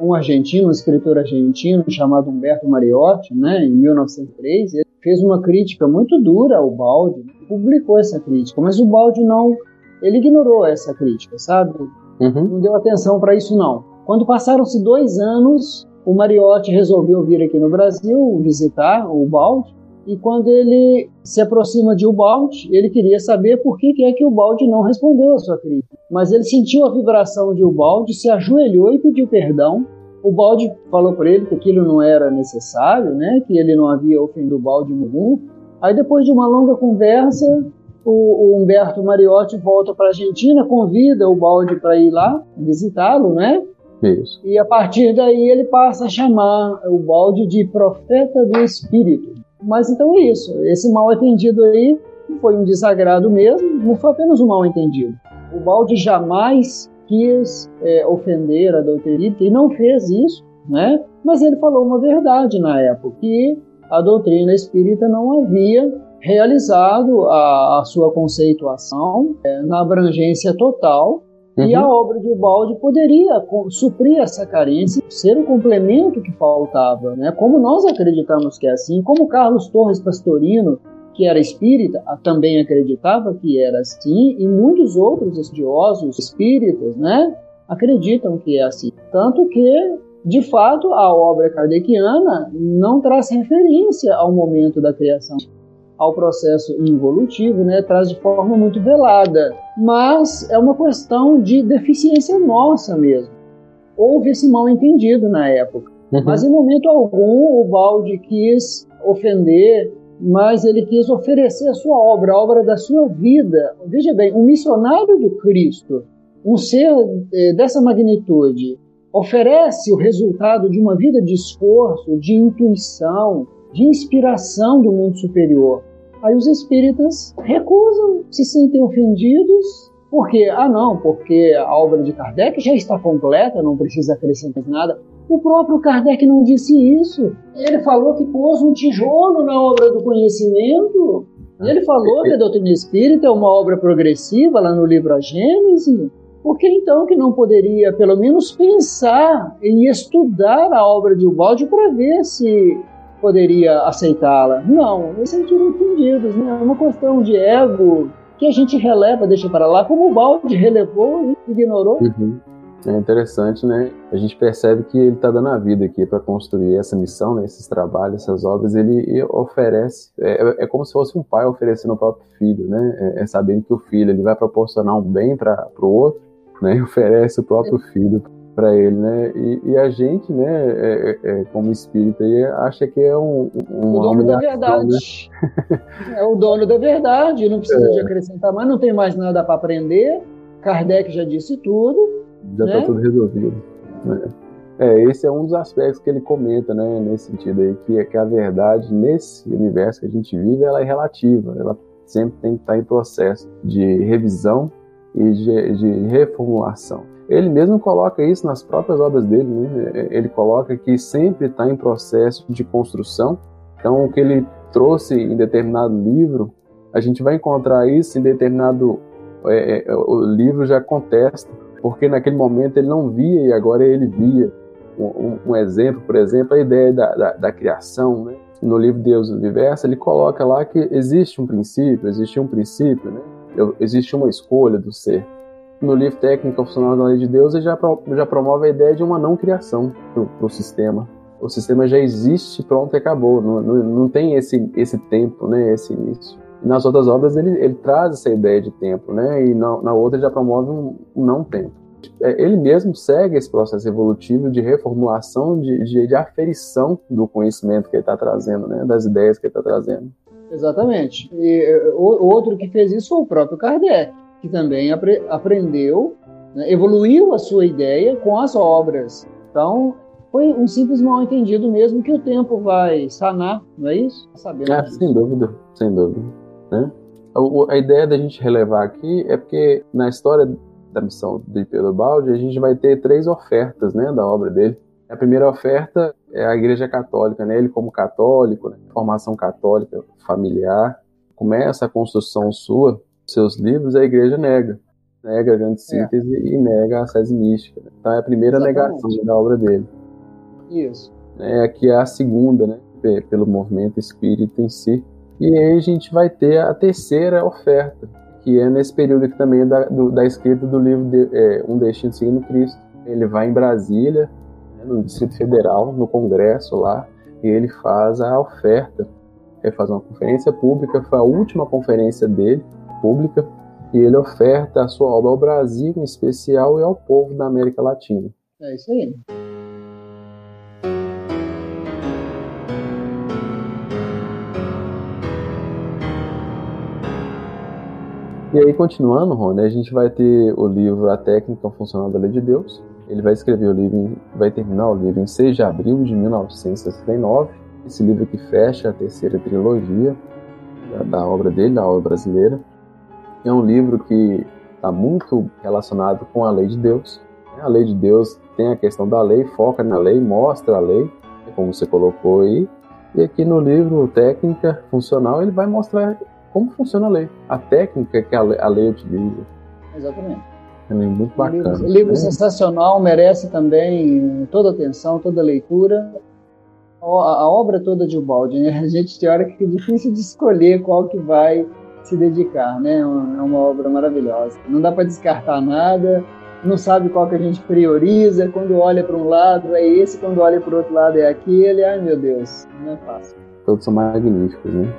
Speaker 2: um argentino, um escritor argentino chamado Humberto Mariotti, né, em 1903, ele fez uma crítica muito dura ao Balde, publicou essa crítica, mas o Balde não, ele ignorou essa crítica, sabe? Uhum. Não deu atenção para isso não. Quando passaram-se dois anos, o Mariotti resolveu vir aqui no Brasil visitar o Balde e quando ele se aproxima de Ubaldi, ele queria saber por que, que é que Ubaldi não respondeu a sua crítica. Mas ele sentiu a vibração de Ubaldi, se ajoelhou e pediu perdão. Ubaldi falou para ele que aquilo não era necessário, né? que ele não havia ofendido Ubaldi nenhum. Aí depois de uma longa conversa, o, o Humberto Mariotti volta para a Argentina, convida o Baldi para ir lá visitá-lo, né?
Speaker 1: Isso.
Speaker 2: E a partir daí ele passa a chamar o Balde de profeta do Espírito. Mas então é isso. Esse mal atendido aí foi um desagrado mesmo, não foi apenas um mal entendido. O balde jamais quis é, ofender a doutrina e não fez isso, né? Mas ele falou uma verdade na época, que a doutrina espírita não havia realizado a, a sua conceituação é, na abrangência total Uhum. E a obra de Ubaldi poderia suprir essa carência, ser o complemento que faltava, né? Como nós acreditamos que é assim, como Carlos Torres Pastorino que era espírita, também acreditava que era assim, e muitos outros estudiosos espíritas, né, acreditam que é assim. Tanto que, de fato, a obra kardeciana não traz referência ao momento da criação, ao processo involutivo, né, traz de forma muito velada. Mas é uma questão de deficiência nossa mesmo. Houve esse mal entendido na época. Uhum. Mas em momento algum o Balde quis ofender mas ele quis oferecer a sua obra, a obra da sua vida. Veja bem, um missionário do Cristo, um ser eh, dessa magnitude, oferece o resultado de uma vida de esforço, de intuição, de inspiração do mundo superior. Aí os espíritas recusam, se sentem ofendidos, porque, ah não, porque a obra de Kardec já está completa, não precisa acrescentar nada. O próprio Kardec não disse isso. Ele falou que pôs um tijolo na obra do conhecimento. Ele falou que a doutrina espírita é uma obra progressiva lá no livro A Gênese. Por que então que não poderia, pelo menos, pensar em estudar a obra de Ubaldi para ver se poderia aceitá-la? Não, eles sentiram ofendidos, né? É uma questão de ego que a gente releva, deixa para lá, como o Balde relevou e ignorou.
Speaker 1: Uhum. É interessante, né? A gente percebe que ele está dando a vida aqui para construir essa missão, né? esses trabalhos, essas obras. Ele oferece, é, é como se fosse um pai oferecendo ao próprio filho, né? É, é sabendo que o filho ele vai proporcionar um bem para o outro, né? E oferece o próprio filho para ele, né? E, e, a gente, né, é, é, é como espírita, acha que é um, um
Speaker 2: o dono da verdade. Né? é o dono da verdade, não precisa de acrescentar mais, não tem mais nada para aprender. Kardec já disse tudo
Speaker 1: já está né? tudo resolvido. Né? É, esse é um dos aspectos que ele comenta, né, nesse sentido aí, que é que a verdade nesse universo que a gente vive, ela é relativa, ela sempre tem que estar em processo de revisão e de, de reformulação. Ele mesmo coloca isso nas próprias obras dele, né? ele coloca que sempre está em processo de construção. Então, o que ele trouxe em determinado livro, a gente vai encontrar isso em determinado é, é, o livro já contesta porque naquele momento ele não via e agora ele via. Um, um, exemplo, por exemplo, a ideia da, da, da criação, né? no livro Deus do Universo, ele coloca lá que existe um princípio, existe um princípio, né? existe uma escolha do ser. No livro Técnica Funcional da Lei de Deus, ele já, já promove a ideia de uma não criação para o sistema. O sistema já existe, pronto e acabou. Não, não, não tem esse, esse tempo, né? esse início nas outras obras ele, ele traz essa ideia de tempo, né? E na, na outra ele já promove um, um não tempo. É, ele mesmo segue esse processo evolutivo de reformulação, de, de, de aferição do conhecimento que ele está trazendo, né? Das ideias que ele está trazendo.
Speaker 2: Exatamente. E o, outro que fez isso foi o próprio Kardec, que também apre, aprendeu, né? evoluiu a sua ideia com as obras. Então, foi um simples mal entendido mesmo que o tempo vai sanar, não é isso?
Speaker 1: Sabendo ah, sem dúvida, sem dúvida. Né? A, a, ideia da gente relevar aqui é porque na história da missão de Pedro Balde a gente vai ter três ofertas né, da obra dele. A primeira oferta é a Igreja Católica, né? ele como católico, né? formação católica familiar, começa a construção sua, seus livros, a Igreja nega. Nega a grande é. síntese é. e nega a sese mística. Né? Então é a primeira Exatamente. negação da obra dele.
Speaker 2: Isso.
Speaker 1: É, aqui é a segunda, né? pelo movimento espírita em si, e aí a gente vai ter a terceira oferta, que é nesse período aqui também da, do, da escrita do livro de, é, Um Destino Seguindo Cristo. Ele vai em Brasília, né, no Distrito Federal, no Congresso lá, e ele faz a oferta. Ele faz uma conferência pública, foi a última conferência dele, pública, e ele oferta a sua obra ao Brasil em especial e ao povo da América Latina.
Speaker 2: É isso aí.
Speaker 1: E aí, continuando, Rony, a gente vai ter o livro A Técnica Funcional da Lei de Deus. Ele vai escrever o livro, vai terminar o livro em 6 de abril de 1969. Esse livro que fecha a terceira trilogia da, obra dele, da obra brasileira. É um livro que está muito relacionado com a lei de Deus. A lei de Deus tem a questão da lei, foca na lei, mostra a lei, como você colocou aí. E aqui no livro Técnica Funcional ele vai mostrar como funciona a lei, a técnica que a lei, a lei utiliza.
Speaker 2: Exatamente.
Speaker 1: É muito bacana.
Speaker 2: livro, livro né? sensacional, merece também toda atenção, toda leitura. a, obra toda de Ubaldi, né? A gente tem hora que é difícil de escolher qual que vai se dedicar, né? É uma obra maravilhosa. Não dá para descartar nada, não sabe qual que a gente prioriza. Quando olha para um lado é esse, quando olha para o outro lado é aquele. Ai meu Deus, não é fácil.
Speaker 1: Todos são magníficos, né?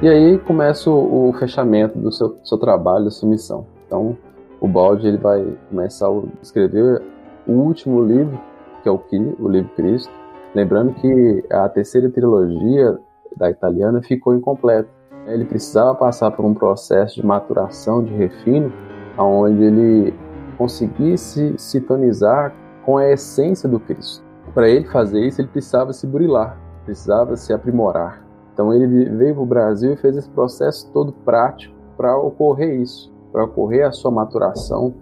Speaker 1: E aí começa o, o fechamento do seu, seu trabalho, da sua missão. Então, o Balde ele vai começar a escrever o último livro, que é o, o livro Cristo. Lembrando que a terceira trilogia da italiana ficou incompleta. Ele precisava passar por um processo de maturação, de refino, onde ele conseguisse sintonizar com a essência do Cristo. Para ele fazer isso, ele precisava se burilar, precisava se aprimorar. Então ele veio para o Brasil e fez esse processo todo prático para ocorrer isso, para ocorrer a sua maturação.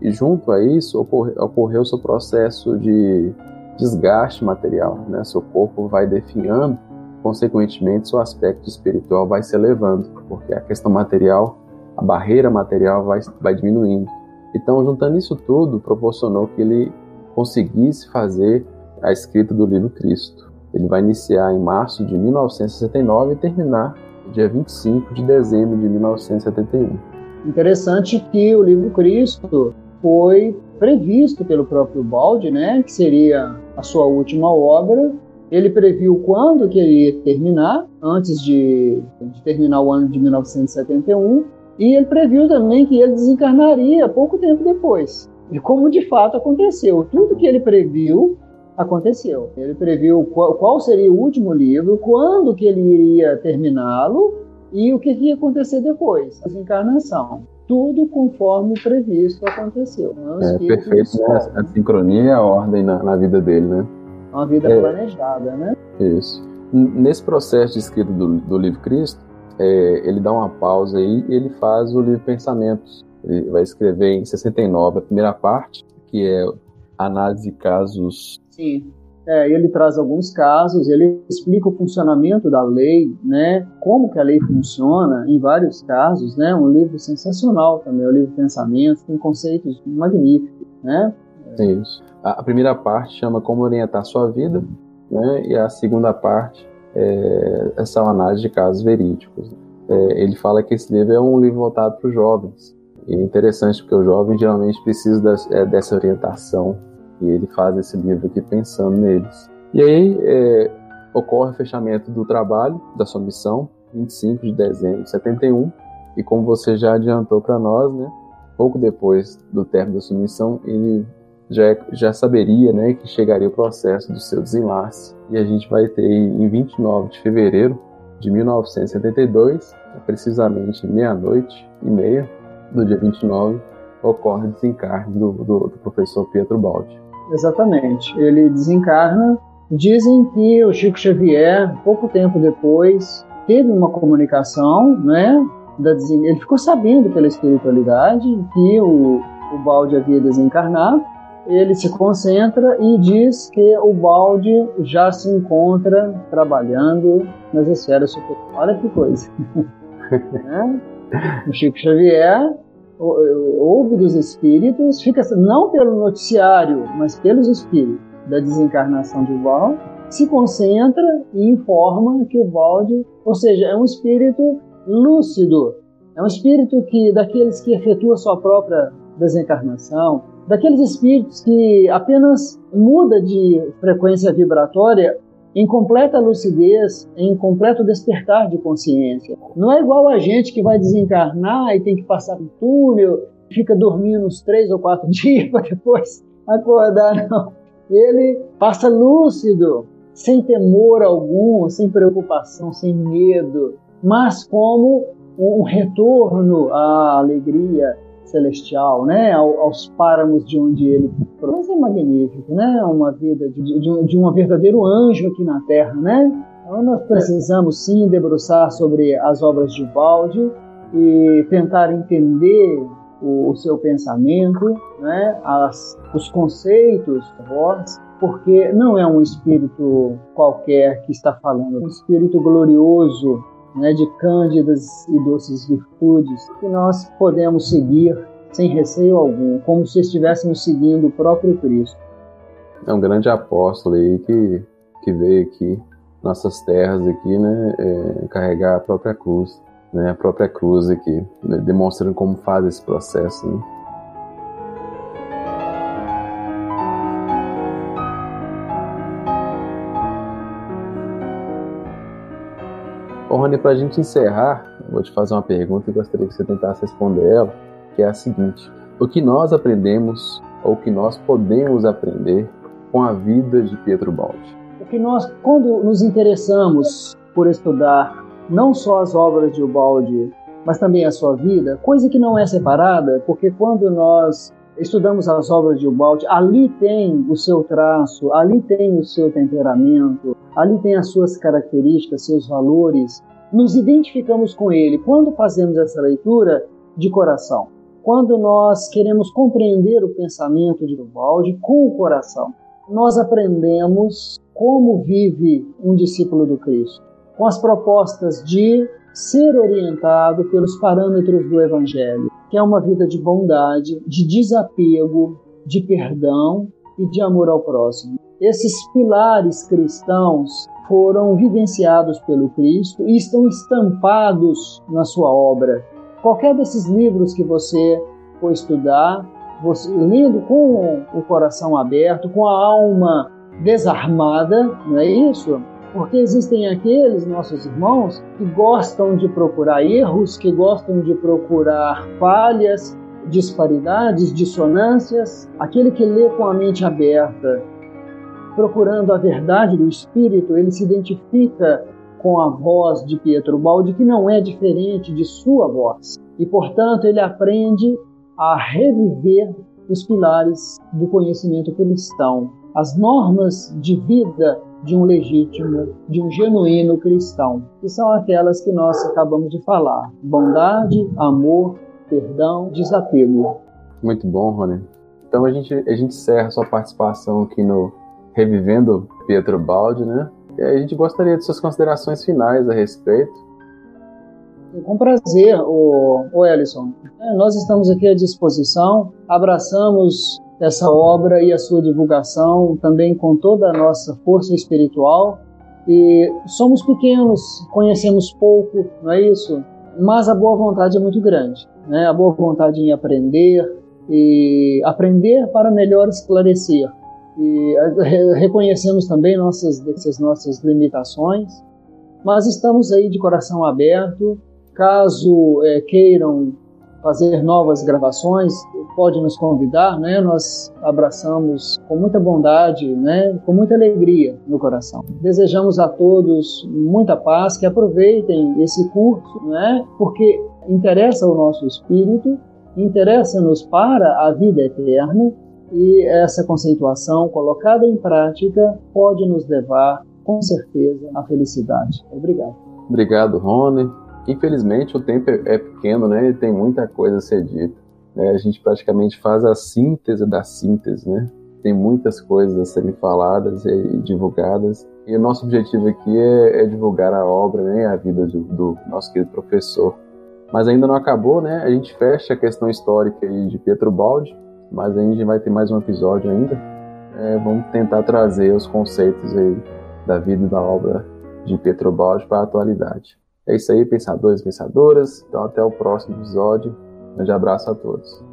Speaker 1: E junto a isso ocorre, ocorreu o seu processo de desgaste material, né? Seu corpo vai definhando, consequentemente seu aspecto espiritual vai se elevando, porque a questão material, a barreira material vai, vai diminuindo. Então, juntando isso tudo, proporcionou que ele conseguisse fazer a escrita do livro Cristo. Ele vai iniciar em março de 1969 e terminar dia 25 de dezembro de 1971.
Speaker 2: Interessante que o livro Cristo foi previsto pelo próprio Balde, né, que seria a sua última obra. Ele previu quando que ele ia terminar, antes de, de terminar o ano de 1971, e ele previu também que ele desencarnaria pouco tempo depois. E como de fato aconteceu. Tudo que ele previu aconteceu. Ele previu qual, qual seria o último livro, quando que ele iria terminá-lo e o que, que ia acontecer depois, a desencarnação. Tudo conforme previsto aconteceu.
Speaker 1: É, é perfeito, né? A sincronia e a ordem na, na, vida dele, né?
Speaker 2: Uma vida é, planejada, né?
Speaker 1: Isso. Nesse processo de escrita do, do livro Cristo, é, ele dá uma pausa aí e ele faz o livro Pensamentos. Ele vai escrever em 69 a primeira parte, que é análise de casos
Speaker 2: Sim. É, ele traz alguns casos, ele explica o funcionamento da lei, né? Como que a lei funciona em vários casos, né? Um livro sensacional também, o livro Pensamentos, tem conceitos magníficos, né?
Speaker 1: Isso. A primeira parte chama Como Orientar Sua Vida, né? E a segunda parte é essa análise de casos verídicos. É, ele fala que esse livro é um livro voltado para os jovens. E é interessante porque o jovem geralmente precisa é, dessa orientação e ele faz esse livro aqui pensando neles. E aí é, ocorre o fechamento do trabalho, da sua missão, 25 de dezembro de 71. E como você já adiantou para nós, né, pouco depois do término da sua missão, ele já, já saberia né, que chegaria o processo do seu desenlace. E a gente vai ter em 29 de fevereiro de 1972, precisamente meia-noite e meia do dia 29, ocorre o desencarne do, do, do professor Pietro Baldi.
Speaker 2: Exatamente. Ele desencarna. Dizem que o Chico Xavier, pouco tempo depois, teve uma comunicação, né? Da Ele ficou sabendo pela espiritualidade que o, o balde havia desencarnado. Ele se concentra e diz que o balde já se encontra trabalhando nas esferas superiores. Olha que coisa. né? O Chico Xavier ouve dos espíritos, fica não pelo noticiário, mas pelos espíritos da desencarnação de Valde, se concentra e informa que o Valde, ou seja, é um espírito lúcido, é um espírito que daqueles que efetua sua própria desencarnação, daqueles espíritos que apenas muda de frequência vibratória em completa lucidez, em completo despertar de consciência. Não é igual a gente que vai desencarnar e tem que passar um túnel, fica dormindo uns três ou quatro dias para depois acordar, não. Ele passa lúcido, sem temor algum, sem preocupação, sem medo, mas como um retorno à alegria, celestial, né, aos páramos de onde ele mas é magnífico, né, uma vida de, de, de um verdadeiro anjo aqui na Terra, né. Então nós precisamos sim debruçar sobre as obras de Balde e tentar entender o, o seu pensamento, né, as, os conceitos voz, porque não é um espírito qualquer que está falando, é um espírito glorioso né, de cândidas e doces virtudes que nós podemos seguir sem receio algum, como se estivéssemos seguindo o próprio Cristo.
Speaker 1: é um grande apóstolo aí que, que veio aqui, nossas terras aqui, né, é, carregar a própria cruz, né, a própria cruz aqui, né, demonstrando como faz esse processo, né. Rony, para a gente encerrar, vou te fazer uma pergunta e gostaria que você tentasse responder ela, que é a seguinte: o que nós aprendemos ou o que nós podemos aprender com a vida de Pietro Baldi?
Speaker 2: O que nós, quando nos interessamos por estudar não só as obras de Ubaldi, mas também a sua vida, coisa que não é separada, porque quando nós estudamos as obras de Ubaldi, ali tem o seu traço, ali tem o seu temperamento, ali tem as suas características, seus valores. Nos identificamos com ele quando fazemos essa leitura de coração. Quando nós queremos compreender o pensamento de Ubaldi com o coração, nós aprendemos como vive um discípulo do Cristo, com as propostas de ser orientado pelos parâmetros do Evangelho, que é uma vida de bondade, de desapego, de perdão e de amor ao próximo. Esses pilares cristãos foram vivenciados pelo Cristo e estão estampados na sua obra. Qualquer desses livros que você for estudar, você, lendo com o coração aberto, com a alma desarmada, não é isso? Porque existem aqueles nossos irmãos que gostam de procurar erros, que gostam de procurar falhas, disparidades, dissonâncias. Aquele que lê com a mente aberta, procurando a verdade do Espírito, ele se identifica com a voz de Pietro Baldi, que não é diferente de sua voz. E, portanto, ele aprende a reviver os pilares do conhecimento cristão, as normas de vida de um legítimo, de um genuíno cristão, que são aquelas que nós acabamos de falar: bondade, amor, perdão, desapego.
Speaker 1: Muito bom, Rony. Então a gente, a gente encerra sua participação aqui no Revivendo Pietro Baldi, né? E a gente gostaria de suas considerações finais a respeito.
Speaker 2: Com prazer, o, o Ellison. É, nós estamos aqui à disposição, abraçamos essa obra e a sua divulgação também com toda a nossa força espiritual. E somos pequenos, conhecemos pouco, não é isso? Mas a boa vontade é muito grande, né? A boa vontade em aprender e aprender para melhor esclarecer. E reconhecemos também nossas essas nossas limitações, mas estamos aí de coração aberto. Caso é, queiram fazer novas gravações, pode nos convidar, né? Nós abraçamos com muita bondade, né? Com muita alegria no coração. Desejamos a todos muita paz, que aproveitem esse curso, né? Porque interessa o nosso espírito, interessa-nos para a vida eterna e essa conceituação colocada em prática pode nos levar com certeza à felicidade. Obrigado.
Speaker 1: Obrigado, Rony. Infelizmente o tempo é pequeno, né? E tem muita coisa a ser dita. Né? A gente praticamente faz a síntese da síntese, né? Tem muitas coisas a serem faladas e divulgadas. E o nosso objetivo aqui é, é divulgar a obra, né? A vida do, do, nosso querido professor. Mas ainda não acabou, né? A gente fecha a questão histórica aí de Pietro Baldi, mas a gente vai ter mais um episódio ainda. É, vamos tentar trazer os conceitos aí da vida e da obra de Pietro Baldi para a atualidade. É isso aí, pensadores e pensadoras. Então, até o próximo episódio. Um grande abraço a todos.